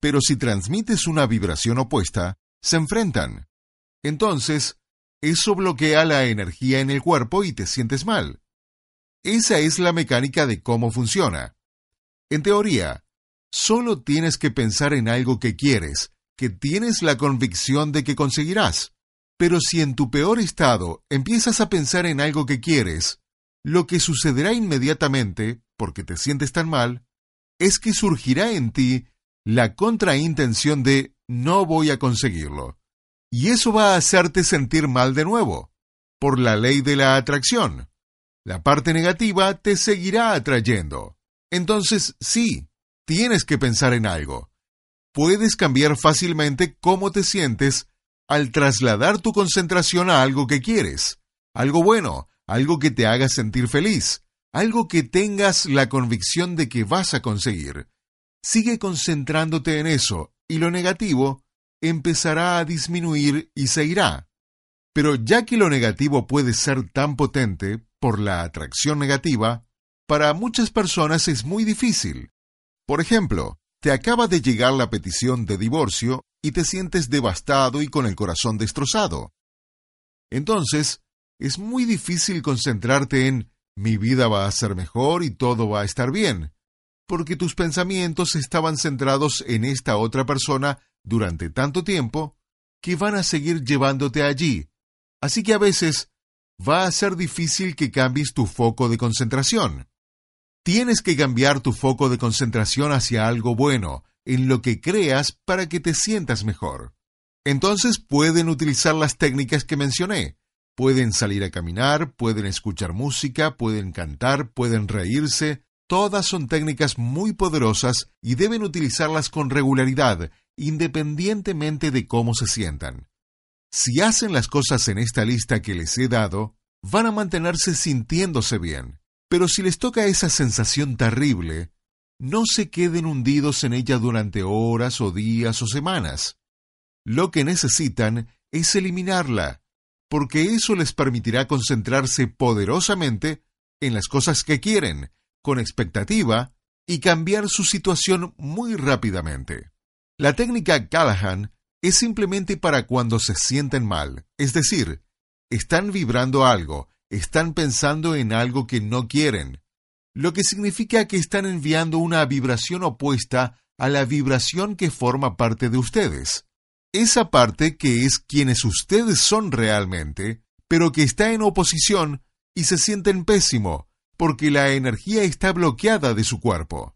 Pero si transmites una vibración opuesta, se enfrentan. Entonces, eso bloquea la energía en el cuerpo y te sientes mal. Esa es la mecánica de cómo funciona. En teoría, solo tienes que pensar en algo que quieres, que tienes la convicción de que conseguirás. Pero si en tu peor estado empiezas a pensar en algo que quieres, lo que sucederá inmediatamente, porque te sientes tan mal, es que surgirá en ti la contraintención de no voy a conseguirlo Y eso va a hacerte sentir mal de nuevo, por la ley de la atracción. La parte negativa te seguirá atrayendo. Entonces, sí, tienes que pensar en algo. Puedes cambiar fácilmente cómo te sientes al trasladar tu concentración a algo que quieres, algo bueno, algo que te haga sentir feliz, algo que tengas la convicción de que vas a conseguir. Sigue concentrándote en eso y lo negativo empezará a disminuir y se irá. Pero ya que lo negativo puede ser tan potente por la atracción negativa, para muchas personas es muy difícil. Por ejemplo, te acaba de llegar la petición de divorcio y te sientes devastado y con el corazón destrozado. Entonces, es muy difícil concentrarte en mi vida va a ser mejor y todo va a estar bien, porque tus pensamientos estaban centrados en esta otra persona durante tanto tiempo que van a seguir llevándote allí. Así que a veces va a ser difícil que cambies tu foco de concentración. Tienes que cambiar tu foco de concentración hacia algo bueno, en lo que creas para que te sientas mejor. Entonces pueden utilizar las técnicas que mencioné, Pueden salir a caminar, pueden escuchar música, pueden cantar, pueden reírse. Todas son técnicas muy poderosas y deben utilizarlas con regularidad, independientemente de cómo se sientan. Si hacen las cosas en esta lista que les he dado, van a mantenerse sintiéndose bien. Pero si les toca esa sensación terrible, no se queden hundidos en ella durante horas o días o semanas. Lo que necesitan es eliminarla porque eso les permitirá concentrarse poderosamente en las cosas que quieren, con expectativa, y cambiar su situación muy rápidamente. La técnica Callahan es simplemente para cuando se sienten mal, es decir, están vibrando algo, están pensando en algo que no quieren, lo que significa que están enviando una vibración opuesta a la vibración que forma parte de ustedes esa parte que es quienes ustedes son realmente, pero que está en oposición y se sienten pésimo, porque la energía está bloqueada de su cuerpo.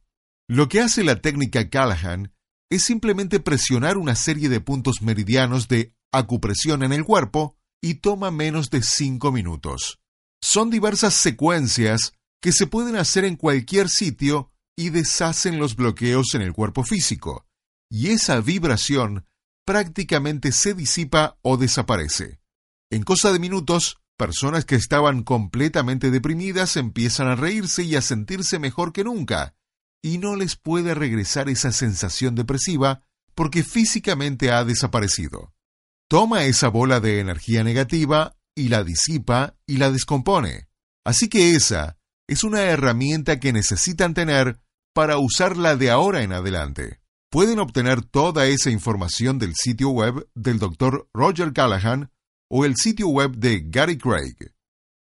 Lo que hace la técnica Callahan es simplemente presionar una serie de puntos meridianos de acupresión en el cuerpo y toma menos de cinco minutos. Son diversas secuencias que se pueden hacer en cualquier sitio y deshacen los bloqueos en el cuerpo físico, y esa vibración prácticamente se disipa o desaparece. En cosa de minutos, personas que estaban completamente deprimidas empiezan a reírse y a sentirse mejor que nunca, y no les puede regresar esa sensación depresiva porque físicamente ha desaparecido. Toma esa bola de energía negativa y la disipa y la descompone. Así que esa es una herramienta que necesitan tener para usarla de ahora en adelante pueden obtener toda esa información del sitio web del Dr. Roger Callahan o el sitio web de Gary Craig.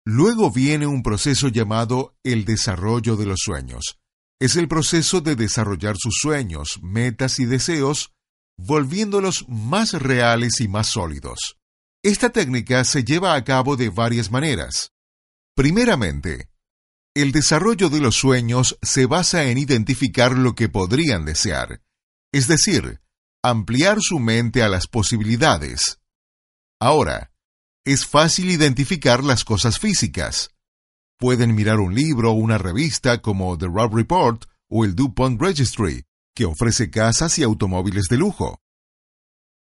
Luego viene un proceso llamado el desarrollo de los sueños. Es el proceso de desarrollar sus sueños, metas y deseos, volviéndolos más reales y más sólidos. Esta técnica se lleva a cabo de varias maneras. Primeramente, el desarrollo de los sueños se basa en identificar lo que podrían desear es decir, ampliar su mente a las posibilidades. Ahora, es fácil identificar las cosas físicas. Pueden mirar un libro o una revista como The Rob Report o el DuPont Registry, que ofrece casas y automóviles de lujo.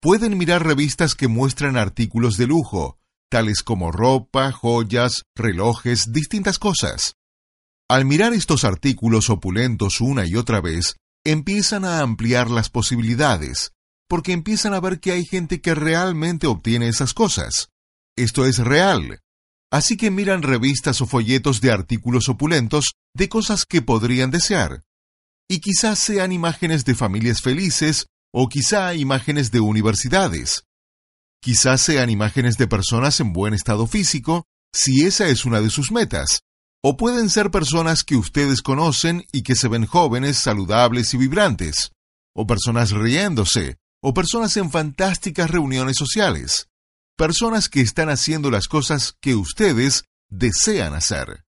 Pueden mirar revistas que muestran artículos de lujo, tales como ropa, joyas, relojes, distintas cosas. Al mirar estos artículos opulentos una y otra vez, empiezan a ampliar las posibilidades, porque empiezan a ver que hay gente que realmente obtiene esas cosas. Esto es real. Así que miran revistas o folletos de artículos opulentos de cosas que podrían desear. Y quizás sean imágenes de familias felices o quizá imágenes de universidades. Quizás sean imágenes de personas en buen estado físico, si esa es una de sus metas. O pueden ser personas que ustedes conocen y que se ven jóvenes, saludables y vibrantes. O personas riéndose. O personas en fantásticas reuniones sociales. Personas que están haciendo las cosas que ustedes desean hacer.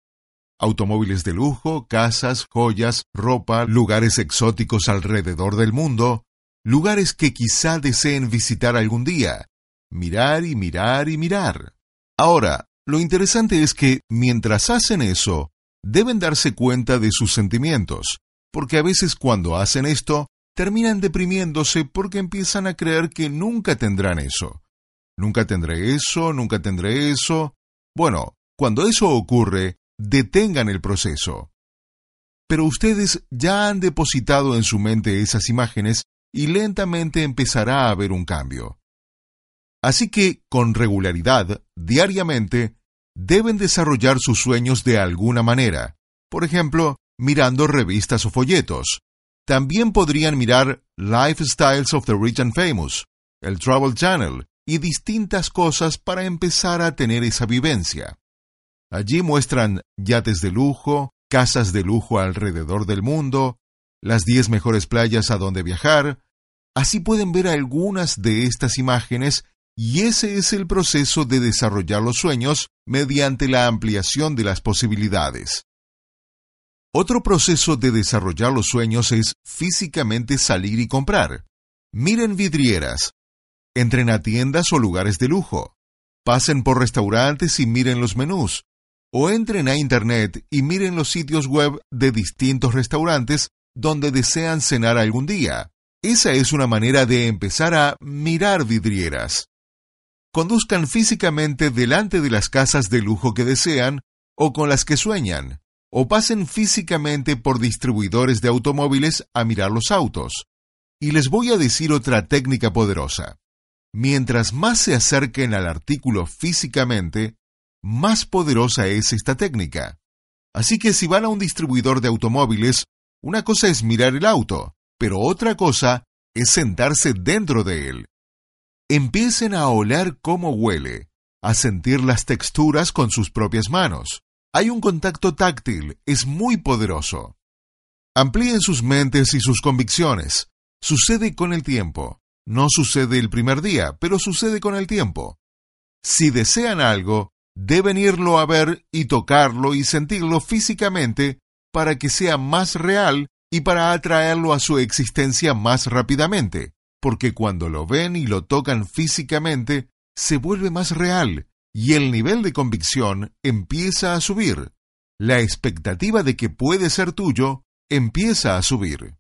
Automóviles de lujo, casas, joyas, ropa, lugares exóticos alrededor del mundo, lugares que quizá deseen visitar algún día, mirar y mirar y mirar. Ahora, lo interesante es que mientras hacen eso, deben darse cuenta de sus sentimientos, porque a veces cuando hacen esto, terminan deprimiéndose porque empiezan a creer que nunca tendrán eso. Nunca tendré eso, nunca tendré eso. Bueno, cuando eso ocurre, detengan el proceso. Pero ustedes ya han depositado en su mente esas imágenes y lentamente empezará a haber un cambio. Así que, con regularidad, diariamente, deben desarrollar sus sueños de alguna manera. Por ejemplo, mirando revistas o folletos. También podrían mirar Lifestyles of the Rich and Famous, el Travel Channel y distintas cosas para empezar a tener esa vivencia. Allí muestran yates de lujo, casas de lujo alrededor del mundo, las 10 mejores playas a donde viajar. Así pueden ver algunas de estas imágenes y ese es el proceso de desarrollar los sueños mediante la ampliación de las posibilidades. Otro proceso de desarrollar los sueños es físicamente salir y comprar. Miren vidrieras, entren a tiendas o lugares de lujo, pasen por restaurantes y miren los menús, o entren a Internet y miren los sitios web de distintos restaurantes donde desean cenar algún día. Esa es una manera de empezar a mirar vidrieras. Conduzcan físicamente delante de las casas de lujo que desean o con las que sueñan, o pasen físicamente por distribuidores de automóviles a mirar los autos. Y les voy a decir otra técnica poderosa. Mientras más se acerquen al artículo físicamente, más poderosa es esta técnica. Así que si van a un distribuidor de automóviles, una cosa es mirar el auto, pero otra cosa es sentarse dentro de él. Empiecen a oler cómo huele, a sentir las texturas con sus propias manos. Hay un contacto táctil, es muy poderoso. Amplíen sus mentes y sus convicciones. Sucede con el tiempo. No sucede el primer día, pero sucede con el tiempo. Si desean algo, deben irlo a ver y tocarlo y sentirlo físicamente para que sea más real y para atraerlo a su existencia más rápidamente, porque cuando lo ven y lo tocan físicamente, se vuelve más real y el nivel de convicción empieza a subir. La expectativa de que puede ser tuyo empieza a subir.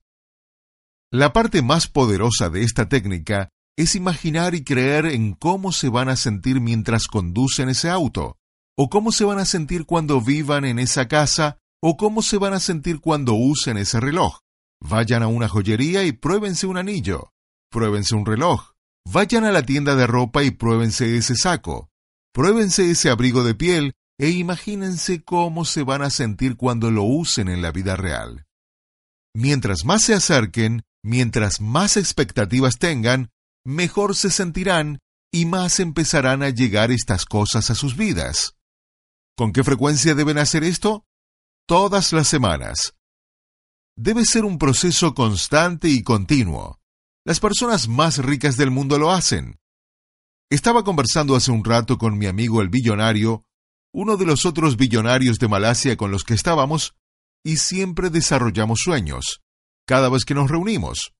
La parte más poderosa de esta técnica es imaginar y creer en cómo se van a sentir mientras conducen ese auto, o cómo se van a sentir cuando vivan en esa casa, o cómo se van a sentir cuando usen ese reloj. Vayan a una joyería y pruébense un anillo, pruébense un reloj, vayan a la tienda de ropa y pruébense ese saco, pruébense ese abrigo de piel e imagínense cómo se van a sentir cuando lo usen en la vida real. Mientras más se acerquen, Mientras más expectativas tengan, mejor se sentirán y más empezarán a llegar estas cosas a sus vidas. ¿Con qué frecuencia deben hacer esto? Todas las semanas. Debe ser un proceso constante y continuo. Las personas más ricas del mundo lo hacen. Estaba conversando hace un rato con mi amigo el billonario, uno de los otros billonarios de Malasia con los que estábamos, y siempre desarrollamos sueños cada vez que nos reunimos.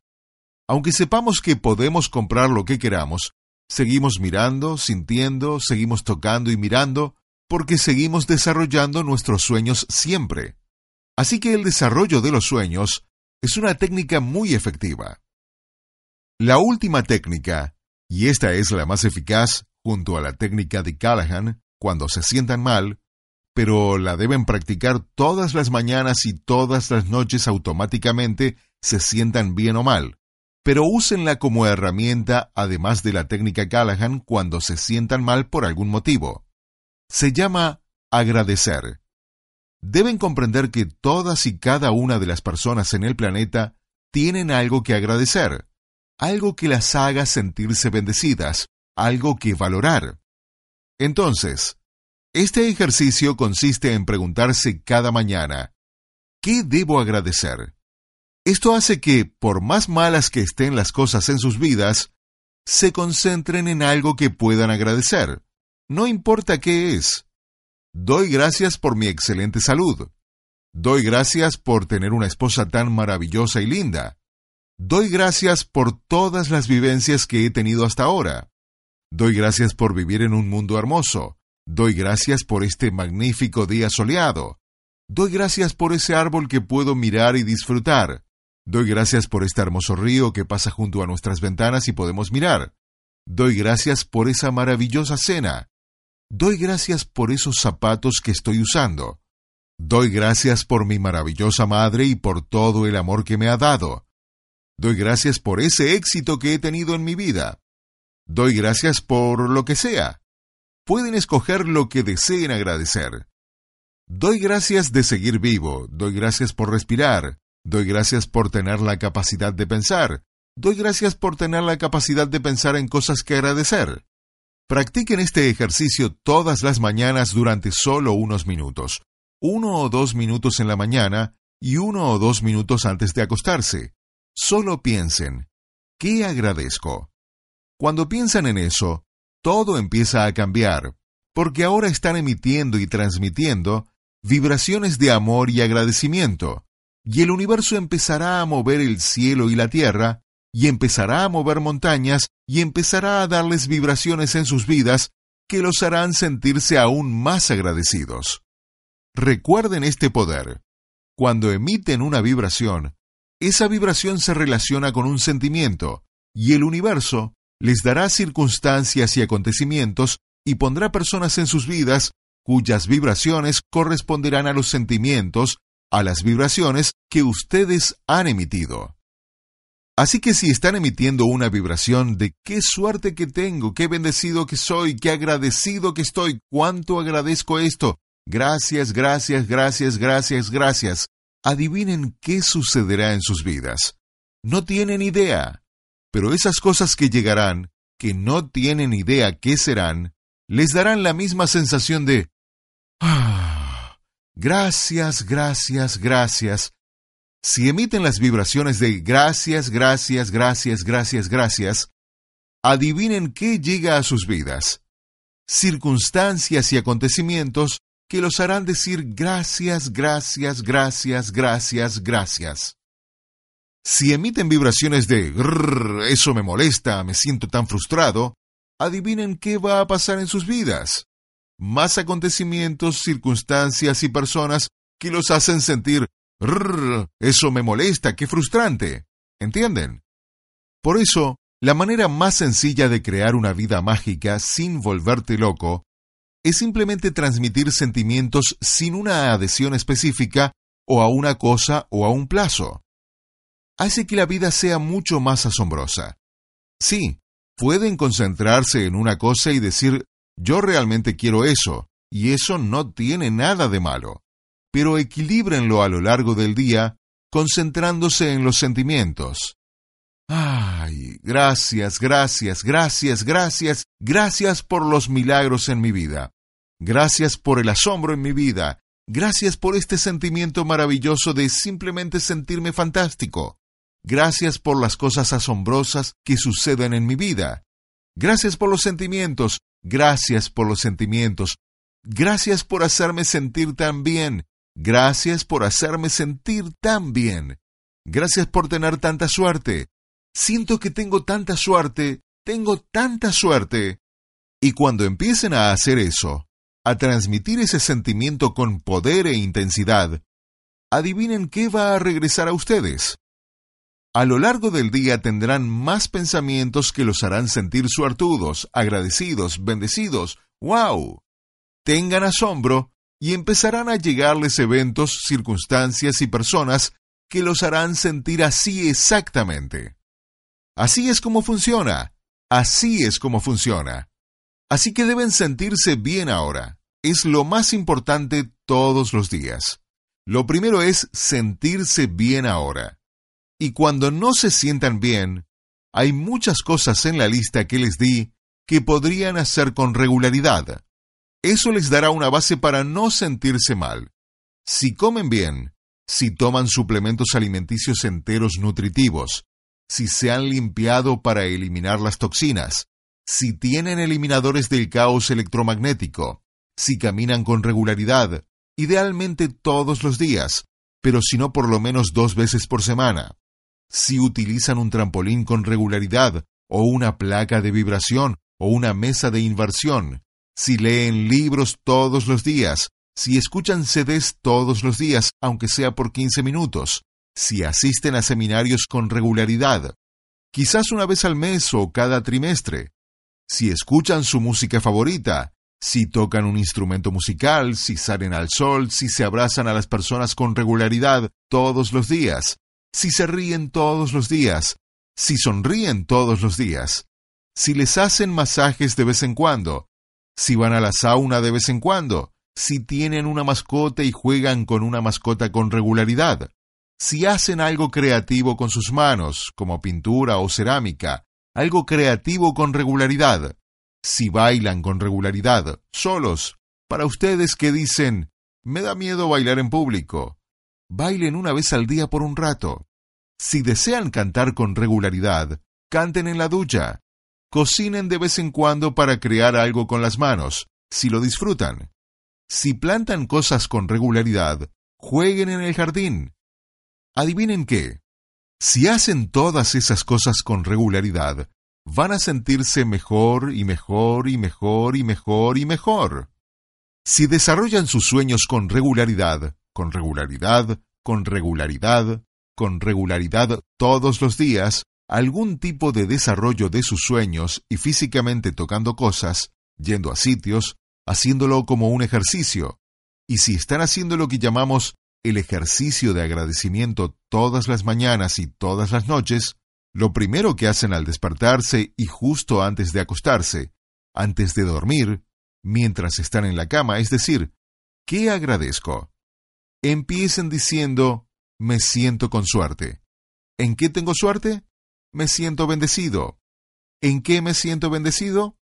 Aunque sepamos que podemos comprar lo que queramos, seguimos mirando, sintiendo, seguimos tocando y mirando, porque seguimos desarrollando nuestros sueños siempre. Así que el desarrollo de los sueños es una técnica muy efectiva. La última técnica, y esta es la más eficaz junto a la técnica de Callahan, cuando se sientan mal, pero la deben practicar todas las mañanas y todas las noches automáticamente, se sientan bien o mal. Pero úsenla como herramienta además de la técnica Callahan cuando se sientan mal por algún motivo. Se llama agradecer. Deben comprender que todas y cada una de las personas en el planeta tienen algo que agradecer, algo que las haga sentirse bendecidas, algo que valorar. Entonces, este ejercicio consiste en preguntarse cada mañana, ¿qué debo agradecer? Esto hace que, por más malas que estén las cosas en sus vidas, se concentren en algo que puedan agradecer. No importa qué es. Doy gracias por mi excelente salud. Doy gracias por tener una esposa tan maravillosa y linda. Doy gracias por todas las vivencias que he tenido hasta ahora. Doy gracias por vivir en un mundo hermoso. Doy gracias por este magnífico día soleado. Doy gracias por ese árbol que puedo mirar y disfrutar. Doy gracias por este hermoso río que pasa junto a nuestras ventanas y podemos mirar. Doy gracias por esa maravillosa cena. Doy gracias por esos zapatos que estoy usando. Doy gracias por mi maravillosa madre y por todo el amor que me ha dado. Doy gracias por ese éxito que he tenido en mi vida. Doy gracias por lo que sea. Pueden escoger lo que deseen agradecer. Doy gracias de seguir vivo, doy gracias por respirar, doy gracias por tener la capacidad de pensar, doy gracias por tener la capacidad de pensar en cosas que agradecer. Practiquen este ejercicio todas las mañanas durante solo unos minutos, uno o dos minutos en la mañana y uno o dos minutos antes de acostarse. Solo piensen, ¿qué agradezco? Cuando piensan en eso, todo empieza a cambiar, porque ahora están emitiendo y transmitiendo vibraciones de amor y agradecimiento, y el universo empezará a mover el cielo y la tierra, y empezará a mover montañas, y empezará a darles vibraciones en sus vidas que los harán sentirse aún más agradecidos. Recuerden este poder. Cuando emiten una vibración, esa vibración se relaciona con un sentimiento, y el universo les dará circunstancias y acontecimientos y pondrá personas en sus vidas cuyas vibraciones corresponderán a los sentimientos, a las vibraciones que ustedes han emitido. Así que si están emitiendo una vibración de qué suerte que tengo, qué bendecido que soy, qué agradecido que estoy, cuánto agradezco esto, gracias, gracias, gracias, gracias, gracias, adivinen qué sucederá en sus vidas. No tienen idea, pero esas cosas que llegarán, que no tienen idea qué serán, les darán la misma sensación de ah, gracias, gracias, gracias. Si emiten las vibraciones de gracias, gracias, gracias, gracias, gracias, adivinen qué llega a sus vidas. Circunstancias y acontecimientos que los harán decir gracias, gracias, gracias, gracias, gracias. Si emiten vibraciones de grrr, eso me molesta, me siento tan frustrado, adivinen qué va a pasar en sus vidas. Más acontecimientos, circunstancias y personas que los hacen sentir grrr, eso me molesta, qué frustrante. ¿Entienden? Por eso, la manera más sencilla de crear una vida mágica sin volverte loco es simplemente transmitir sentimientos sin una adhesión específica o a una cosa o a un plazo hace que la vida sea mucho más asombrosa. Sí, pueden concentrarse en una cosa y decir, yo realmente quiero eso, y eso no tiene nada de malo, pero equilíbrenlo a lo largo del día, concentrándose en los sentimientos. Ay, gracias, gracias, gracias, gracias, gracias por los milagros en mi vida. Gracias por el asombro en mi vida. Gracias por este sentimiento maravilloso de simplemente sentirme fantástico. Gracias por las cosas asombrosas que suceden en mi vida. Gracias por los sentimientos. Gracias por los sentimientos. Gracias por hacerme sentir tan bien. Gracias por hacerme sentir tan bien. Gracias por tener tanta suerte. Siento que tengo tanta suerte. Tengo tanta suerte. Y cuando empiecen a hacer eso, a transmitir ese sentimiento con poder e intensidad, adivinen qué va a regresar a ustedes a lo largo del día tendrán más pensamientos que los harán sentir suertudos, agradecidos, bendecidos. ¡Wow! Tengan asombro y empezarán a llegarles eventos, circunstancias y personas que los harán sentir así exactamente. Así es como funciona. Así es como funciona. Así que deben sentirse bien ahora. Es lo más importante todos los días. Lo primero es sentirse bien ahora. Y cuando no se sientan bien, hay muchas cosas en la lista que les di que podrían hacer con regularidad. Eso les dará una base para no sentirse mal. Si comen bien, si toman suplementos alimenticios enteros nutritivos, si se han limpiado para eliminar las toxinas, si tienen eliminadores del caos electromagnético, si caminan con regularidad, idealmente todos los días, pero si no por lo menos dos veces por semana, si utilizan un trampolín con regularidad, o una placa de vibración, o una mesa de inversión, si leen libros todos los días, si escuchan CDs todos los días, aunque sea por 15 minutos, si asisten a seminarios con regularidad, quizás una vez al mes o cada trimestre, si escuchan su música favorita, si tocan un instrumento musical, si salen al sol, si se abrazan a las personas con regularidad todos los días, si se ríen todos los días, si sonríen todos los días, si les hacen masajes de vez en cuando, si van a la sauna de vez en cuando, si tienen una mascota y juegan con una mascota con regularidad, si hacen algo creativo con sus manos, como pintura o cerámica, algo creativo con regularidad, si bailan con regularidad, solos, para ustedes que dicen, me da miedo bailar en público, bailen una vez al día por un rato. Si desean cantar con regularidad, canten en la ducha. Cocinen de vez en cuando para crear algo con las manos, si lo disfrutan. Si plantan cosas con regularidad, jueguen en el jardín. Adivinen qué. Si hacen todas esas cosas con regularidad, van a sentirse mejor y mejor y mejor y mejor y mejor. Si desarrollan sus sueños con regularidad, con regularidad, con regularidad, con regularidad todos los días, algún tipo de desarrollo de sus sueños y físicamente tocando cosas, yendo a sitios, haciéndolo como un ejercicio. Y si están haciendo lo que llamamos el ejercicio de agradecimiento todas las mañanas y todas las noches, lo primero que hacen al despertarse y justo antes de acostarse, antes de dormir, mientras están en la cama, es decir, ¿qué agradezco? Empiecen diciendo, me siento con suerte. ¿En qué tengo suerte? Me siento bendecido. ¿En qué me siento bendecido?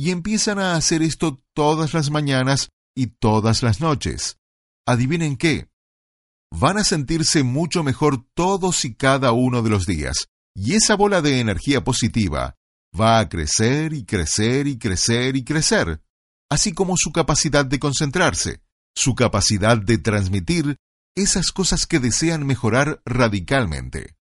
y empiezan a hacer esto todas las mañanas y todas las noches. Adivinen qué. Van a sentirse mucho mejor todos y cada uno de los días, y esa bola de energía positiva va a crecer y crecer y crecer y crecer, así como su capacidad de concentrarse, su capacidad de transmitir esas cosas que desean mejorar radicalmente.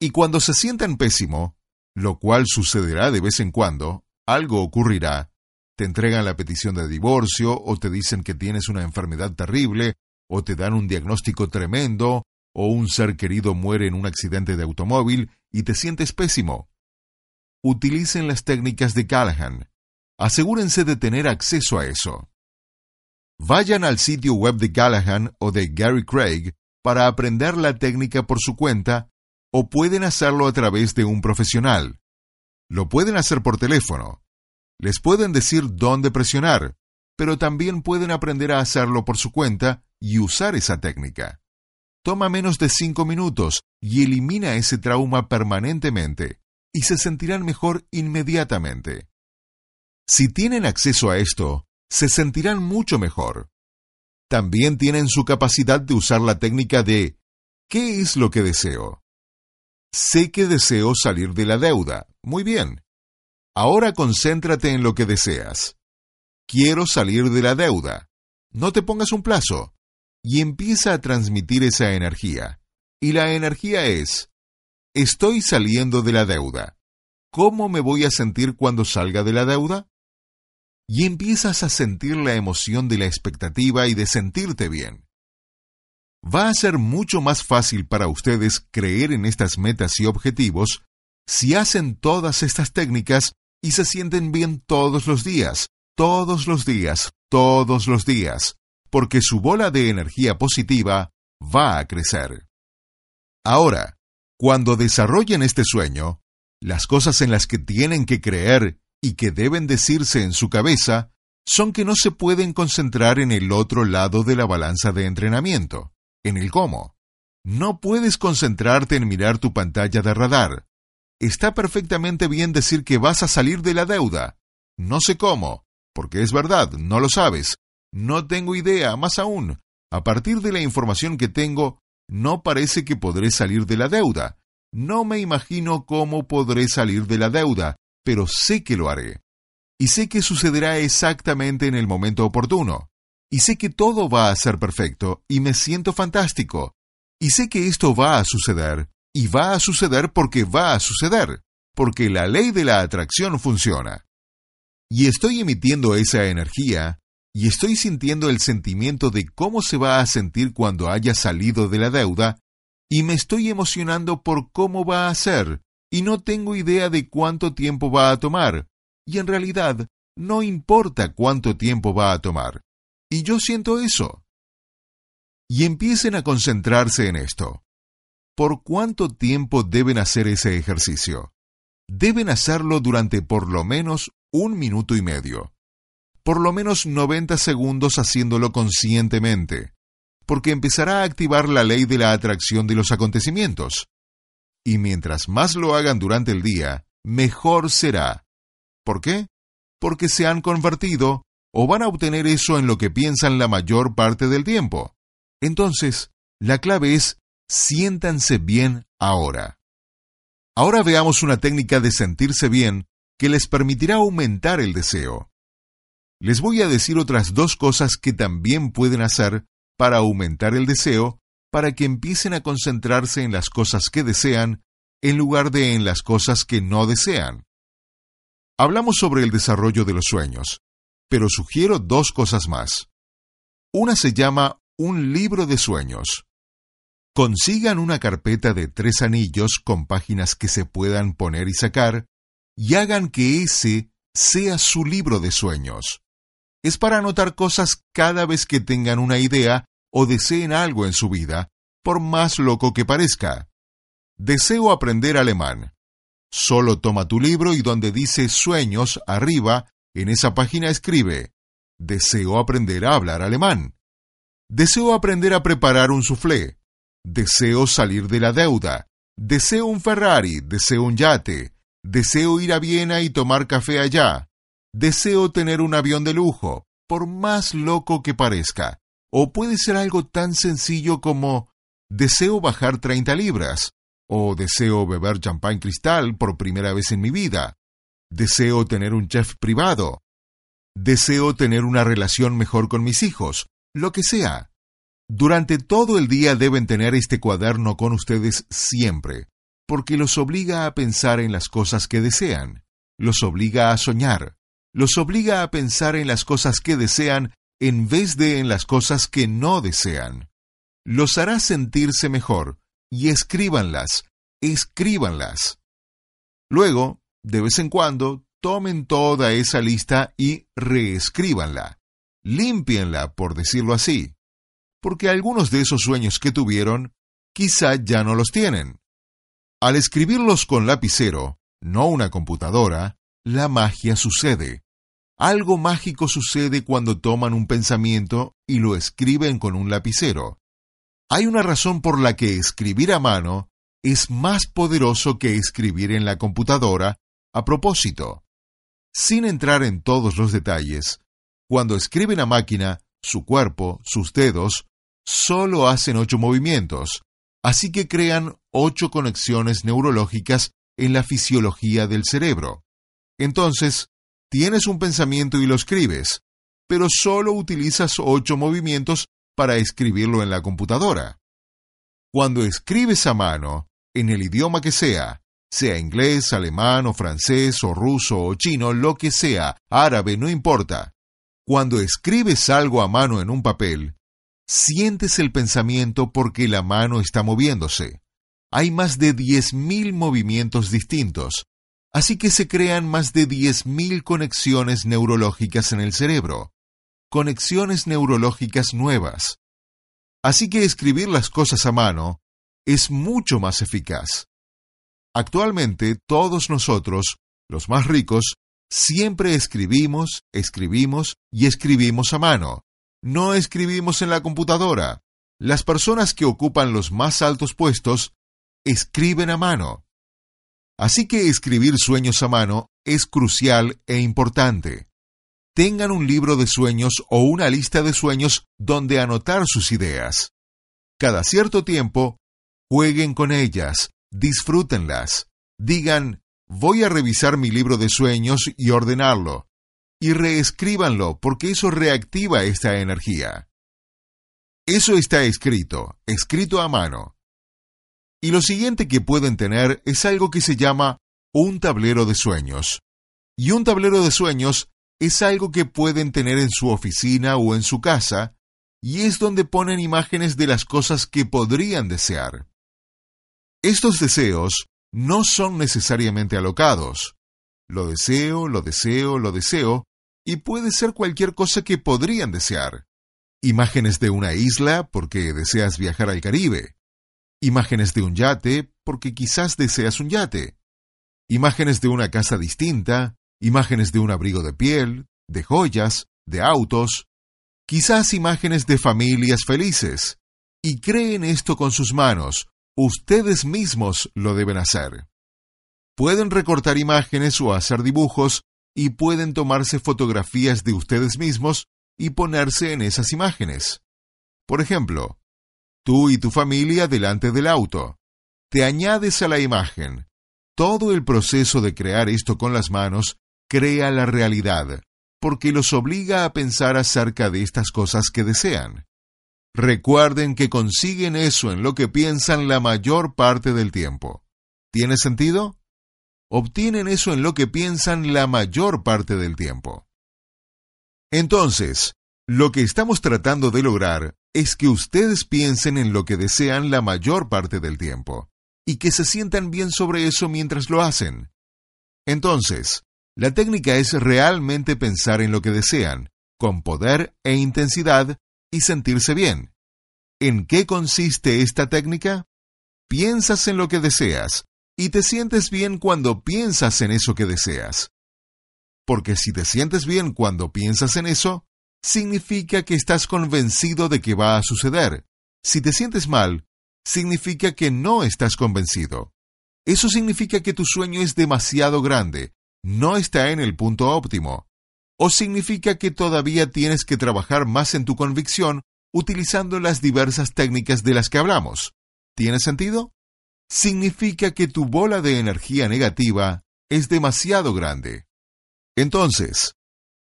Y cuando se sientan pésimo, lo cual sucederá de vez en cuando, algo ocurrirá. Te entregan la petición de divorcio, o te dicen que tienes una enfermedad terrible, o te dan un diagnóstico tremendo, o un ser querido muere en un accidente de automóvil y te sientes pésimo. Utilicen las técnicas de Callahan. Asegúrense de tener acceso a eso. Vayan al sitio web de Callahan o de Gary Craig para aprender la técnica por su cuenta o pueden hacerlo a través de un profesional. Lo pueden hacer por teléfono. Les pueden decir dónde presionar, pero también pueden aprender a hacerlo por su cuenta y usar esa técnica. Toma menos de cinco minutos y elimina ese trauma permanentemente, y se sentirán mejor inmediatamente. Si tienen acceso a esto, se sentirán mucho mejor. También tienen su capacidad de usar la técnica de ¿qué es lo que deseo? Sé que deseo salir de la deuda. Muy bien. Ahora concéntrate en lo que deseas. Quiero salir de la deuda. No te pongas un plazo. Y empieza a transmitir esa energía. Y la energía es, estoy saliendo de la deuda. ¿Cómo me voy a sentir cuando salga de la deuda? Y empiezas a sentir la emoción de la expectativa y de sentirte bien va a ser mucho más fácil para ustedes creer en estas metas y objetivos si hacen todas estas técnicas y se sienten bien todos los días, todos los días, todos los días, porque su bola de energía positiva va a crecer. Ahora, cuando desarrollen este sueño, las cosas en las que tienen que creer y que deben decirse en su cabeza son que no se pueden concentrar en el otro lado de la balanza de entrenamiento en el cómo. No puedes concentrarte en mirar tu pantalla de radar. Está perfectamente bien decir que vas a salir de la deuda. No sé cómo, porque es verdad, no lo sabes. No tengo idea, más aún. A partir de la información que tengo, no parece que podré salir de la deuda. No me imagino cómo podré salir de la deuda, pero sé que lo haré. Y sé que sucederá exactamente en el momento oportuno y sé que todo va a ser perfecto y me siento fantástico. Y sé que esto va a suceder, y va a suceder porque va a suceder, porque la ley de la atracción funciona. y estoy emitiendo esa energía, y estoy sintiendo el sentimiento de cómo se va a sentir cuando haya salido de la deuda, y me estoy emocionando por cómo va a ser, y no tengo idea de cuánto tiempo va a tomar, y en realidad no importa cuánto tiempo va a tomar. Y yo siento eso. Y empiecen a concentrarse en esto. ¿Por cuánto tiempo deben hacer ese ejercicio? Deben hacerlo durante por lo menos un minuto y medio. Por lo menos 90 segundos haciéndolo conscientemente, porque empezará a activar la ley de la atracción de los acontecimientos. Y mientras más lo hagan durante el día, mejor será. ¿Por qué? Porque se han convertido o van a obtener eso en lo que piensan la mayor parte del tiempo. Entonces, la clave es siéntanse bien ahora. Ahora veamos una técnica de sentirse bien que les permitirá aumentar el deseo. Les voy a decir otras dos cosas que también pueden hacer para aumentar el deseo, para que empiecen a concentrarse en las cosas que desean en lugar de en las cosas que no desean. Hablamos sobre el desarrollo de los sueños, pero sugiero dos cosas más. Una se llama un libro de sueños. Consigan una carpeta de tres anillos con páginas que se puedan poner y sacar y hagan que ese sea su libro de sueños. Es para anotar cosas cada vez que tengan una idea o deseen algo en su vida, por más loco que parezca. Deseo aprender alemán. Solo toma tu libro y donde dice sueños arriba, en esa página escribe Deseo aprender a hablar alemán. Deseo aprender a preparar un soufflé. Deseo salir de la deuda. Deseo un Ferrari. Deseo un yate. Deseo ir a Viena y tomar café allá. Deseo tener un avión de lujo, por más loco que parezca. O puede ser algo tan sencillo como deseo bajar 30 libras, o deseo beber champán cristal por primera vez en mi vida. Deseo tener un chef privado. Deseo tener una relación mejor con mis hijos. Lo que sea. Durante todo el día deben tener este cuaderno con ustedes siempre, porque los obliga a pensar en las cosas que desean, los obliga a soñar, los obliga a pensar en las cosas que desean en vez de en las cosas que no desean. Los hará sentirse mejor, y escríbanlas, escríbanlas. Luego, de vez en cuando, tomen toda esa lista y reescríbanla. Límpienla, por decirlo así. Porque algunos de esos sueños que tuvieron, quizá ya no los tienen. Al escribirlos con lapicero, no una computadora, la magia sucede. Algo mágico sucede cuando toman un pensamiento y lo escriben con un lapicero. Hay una razón por la que escribir a mano es más poderoso que escribir en la computadora a propósito. Sin entrar en todos los detalles, cuando escriben a máquina, su cuerpo, sus dedos, solo hacen ocho movimientos, así que crean ocho conexiones neurológicas en la fisiología del cerebro. Entonces, tienes un pensamiento y lo escribes, pero solo utilizas ocho movimientos para escribirlo en la computadora. Cuando escribes a mano, en el idioma que sea, sea inglés, alemán o francés o ruso o chino, lo que sea, árabe, no importa. Cuando escribes algo a mano en un papel, sientes el pensamiento porque la mano está moviéndose. Hay más de 10.000 movimientos distintos, así que se crean más de 10.000 conexiones neurológicas en el cerebro, conexiones neurológicas nuevas. Así que escribir las cosas a mano es mucho más eficaz. Actualmente todos nosotros, los más ricos, siempre escribimos, escribimos y escribimos a mano. No escribimos en la computadora. Las personas que ocupan los más altos puestos escriben a mano. Así que escribir sueños a mano es crucial e importante. Tengan un libro de sueños o una lista de sueños donde anotar sus ideas. Cada cierto tiempo, jueguen con ellas, disfrútenlas. Digan, voy a revisar mi libro de sueños y ordenarlo y reescríbanlo porque eso reactiva esta energía. Eso está escrito, escrito a mano. Y lo siguiente que pueden tener es algo que se llama un tablero de sueños. Y un tablero de sueños es algo que pueden tener en su oficina o en su casa, y es donde ponen imágenes de las cosas que podrían desear. Estos deseos no son necesariamente alocados. Lo deseo, lo deseo, lo deseo, y puede ser cualquier cosa que podrían desear. Imágenes de una isla porque deseas viajar al Caribe. Imágenes de un yate porque quizás deseas un yate. Imágenes de una casa distinta, imágenes de un abrigo de piel, de joyas, de autos, quizás imágenes de familias felices. Y creen esto con sus manos, ustedes mismos lo deben hacer. Pueden recortar imágenes o hacer dibujos y pueden tomarse fotografías de ustedes mismos y ponerse en esas imágenes. Por ejemplo, tú y tu familia delante del auto. Te añades a la imagen. Todo el proceso de crear esto con las manos crea la realidad, porque los obliga a pensar acerca de estas cosas que desean. Recuerden que consiguen eso en lo que piensan la mayor parte del tiempo. ¿Tiene sentido? Obtienen eso en lo que piensan la mayor parte del tiempo. Entonces, lo que estamos tratando de lograr es que ustedes piensen en lo que desean la mayor parte del tiempo y que se sientan bien sobre eso mientras lo hacen. Entonces, la técnica es realmente pensar en lo que desean, con poder e intensidad, y sentirse bien. ¿En qué consiste esta técnica? Piensas en lo que deseas, y te sientes bien cuando piensas en eso que deseas. Porque si te sientes bien cuando piensas en eso, significa que estás convencido de que va a suceder. Si te sientes mal, significa que no estás convencido. Eso significa que tu sueño es demasiado grande, no está en el punto óptimo, o significa que todavía tienes que trabajar más en tu convicción utilizando las diversas técnicas de las que hablamos. ¿Tiene sentido? Significa que tu bola de energía negativa es demasiado grande. Entonces,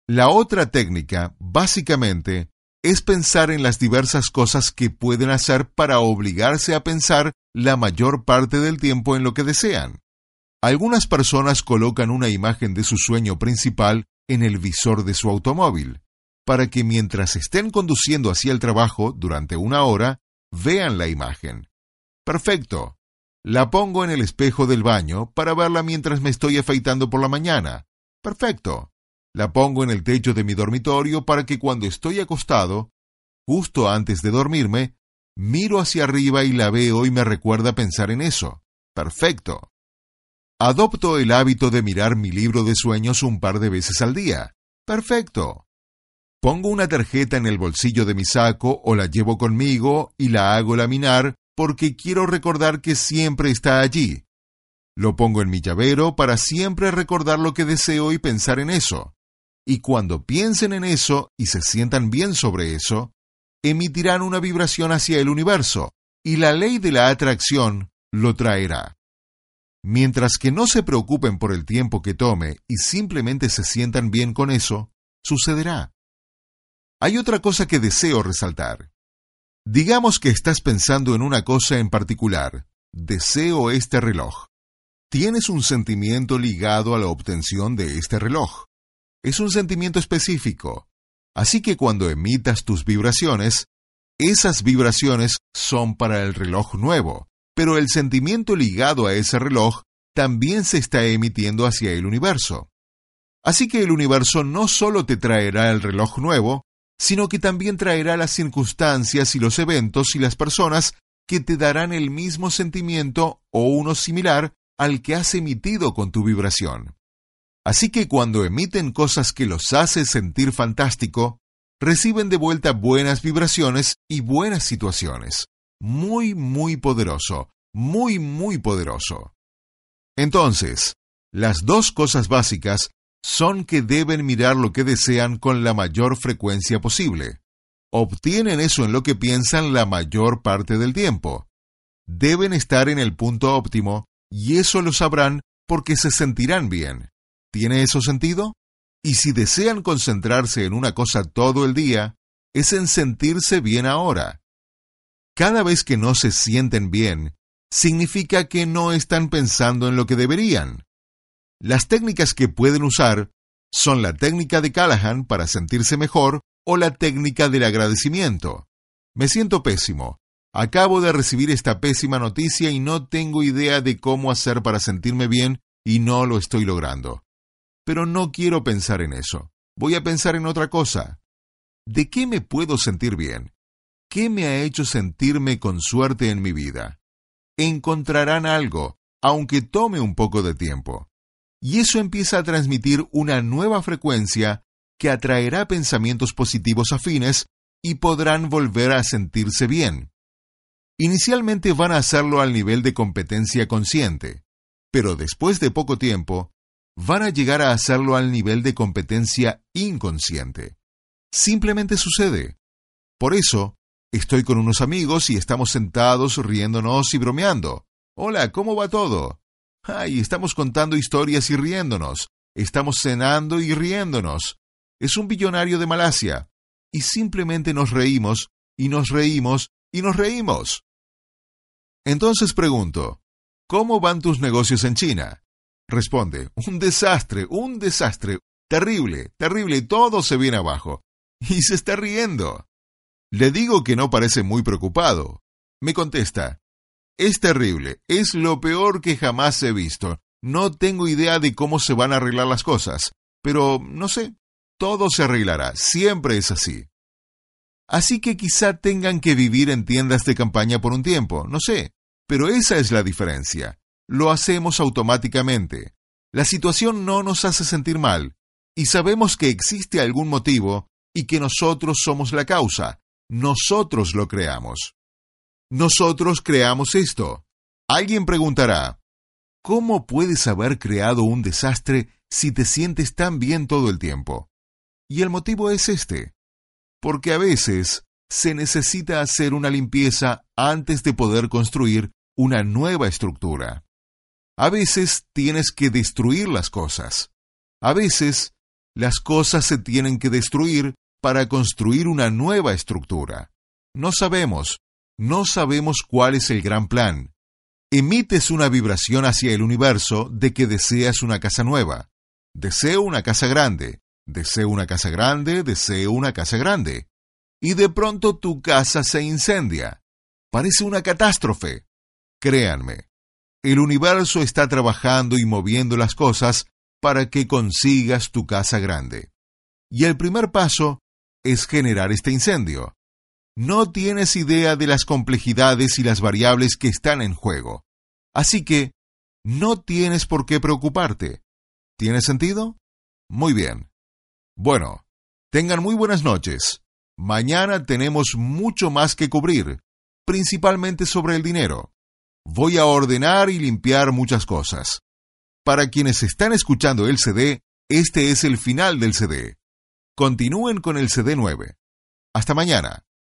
la otra técnica, básicamente, es pensar en las diversas cosas que pueden hacer para obligarse a pensar la mayor parte del tiempo en lo que desean. Algunas personas colocan una imagen de su sueño principal en el visor de su automóvil, para que mientras estén conduciendo hacia el trabajo durante una hora, vean la imagen. Perfecto. La pongo en el espejo del baño para verla mientras me estoy afeitando por la mañana. Perfecto. La pongo en el techo de mi dormitorio para que cuando estoy acostado, justo antes de dormirme, miro hacia arriba y la veo y me recuerda pensar en eso. Perfecto. Adopto el hábito de mirar mi libro de sueños un par de veces al día. Perfecto. Pongo una tarjeta en el bolsillo de mi saco o la llevo conmigo y la hago laminar porque quiero recordar que siempre está allí. Lo pongo en mi llavero para siempre recordar lo que deseo y pensar en eso. Y cuando piensen en eso y se sientan bien sobre eso, emitirán una vibración hacia el universo, y la ley de la atracción lo traerá. Mientras que no se preocupen por el tiempo que tome y simplemente se sientan bien con eso, sucederá. Hay otra cosa que deseo resaltar. Digamos que estás pensando en una cosa en particular. Deseo este reloj. Tienes un sentimiento ligado a la obtención de este reloj. Es un sentimiento específico. Así que cuando emitas tus vibraciones, esas vibraciones son para el reloj nuevo, pero el sentimiento ligado a ese reloj también se está emitiendo hacia el universo. Así que el universo no solo te traerá el reloj nuevo, sino que también traerá las circunstancias y los eventos y las personas que te darán el mismo sentimiento o uno similar al que has emitido con tu vibración. Así que cuando emiten cosas que los hace sentir fantástico, reciben de vuelta buenas vibraciones y buenas situaciones muy, muy poderoso, muy, muy poderoso. Entonces, las dos cosas básicas son que deben mirar lo que desean con la mayor frecuencia posible. Obtienen eso en lo que piensan la mayor parte del tiempo. Deben estar en el punto óptimo y eso lo sabrán porque se sentirán bien. ¿Tiene eso sentido? Y si desean concentrarse en una cosa todo el día, es en sentirse bien ahora. Cada vez que no se sienten bien, significa que no están pensando en lo que deberían. Las técnicas que pueden usar Son la técnica de Callahan para sentirse mejor o la técnica del agradecimiento. Me siento pésimo. Acabo de recibir esta pésima noticia y no tengo idea de cómo hacer para sentirme bien y no lo estoy logrando. Pero no quiero pensar en eso. Voy a pensar en otra cosa. ¿De qué me puedo sentir bien? ¿Qué me ha hecho sentirme con suerte en mi vida? Encontrarán algo, aunque tome un poco de tiempo. Y eso empieza a transmitir una nueva frecuencia que atraerá pensamientos positivos afines y podrán volver a sentirse bien. Inicialmente van a hacerlo al nivel de competencia consciente, pero después de poco tiempo van a llegar a hacerlo al nivel de competencia inconsciente. Simplemente sucede. Por eso, estoy con unos amigos y estamos sentados riéndonos y bromeando. Hola, ¿cómo va todo? Ay, estamos contando historias y riéndonos. Estamos cenando y riéndonos. Es un billonario de Malasia. Y simplemente nos reímos, y nos reímos, y nos reímos. Entonces pregunto, ¿cómo van tus negocios en China? Responde, un desastre, un desastre, terrible, terrible, todo se viene abajo. Y se está riendo. Le digo que no parece muy preocupado. Me contesta, es terrible, es lo peor que jamás he visto. No tengo idea de cómo se van a arreglar las cosas, pero no sé, todo se arreglará, siempre es así. Así que quizá tengan que vivir en tiendas de campaña por un tiempo, no sé, pero esa es la diferencia. Lo hacemos automáticamente. La situación no nos hace sentir mal, y sabemos que existe algún motivo y que nosotros somos la causa, nosotros lo creamos. Nosotros creamos esto. Alguien preguntará, ¿cómo puedes haber creado un desastre si te sientes tan bien todo el tiempo? Y el motivo es este, porque a veces se necesita hacer una limpieza antes de poder construir una nueva estructura. A veces tienes que destruir las cosas. A veces las cosas se tienen que destruir para construir una nueva estructura. No sabemos, no sabemos cuál es el gran plan. Emites una vibración hacia el universo de que deseas una casa nueva. Deseo una casa grande. Deseo una casa grande. Deseo una casa grande. Y de pronto tu casa se incendia. Parece una catástrofe. Créanme, el universo está trabajando y moviendo las cosas para que consigas tu casa grande. Y el primer paso es generar este incendio no tienes idea de las complejidades y las variables que están en juego. Así que, no tienes por qué preocuparte. ¿Tiene sentido? Muy bien. Bueno, tengan muy buenas noches. Mañana tenemos mucho más que cubrir, principalmente sobre el dinero. Voy a ordenar y limpiar muchas cosas. Para quienes están escuchando el CD, este es el final del CD. Continúen con el CD 9. Hasta mañana.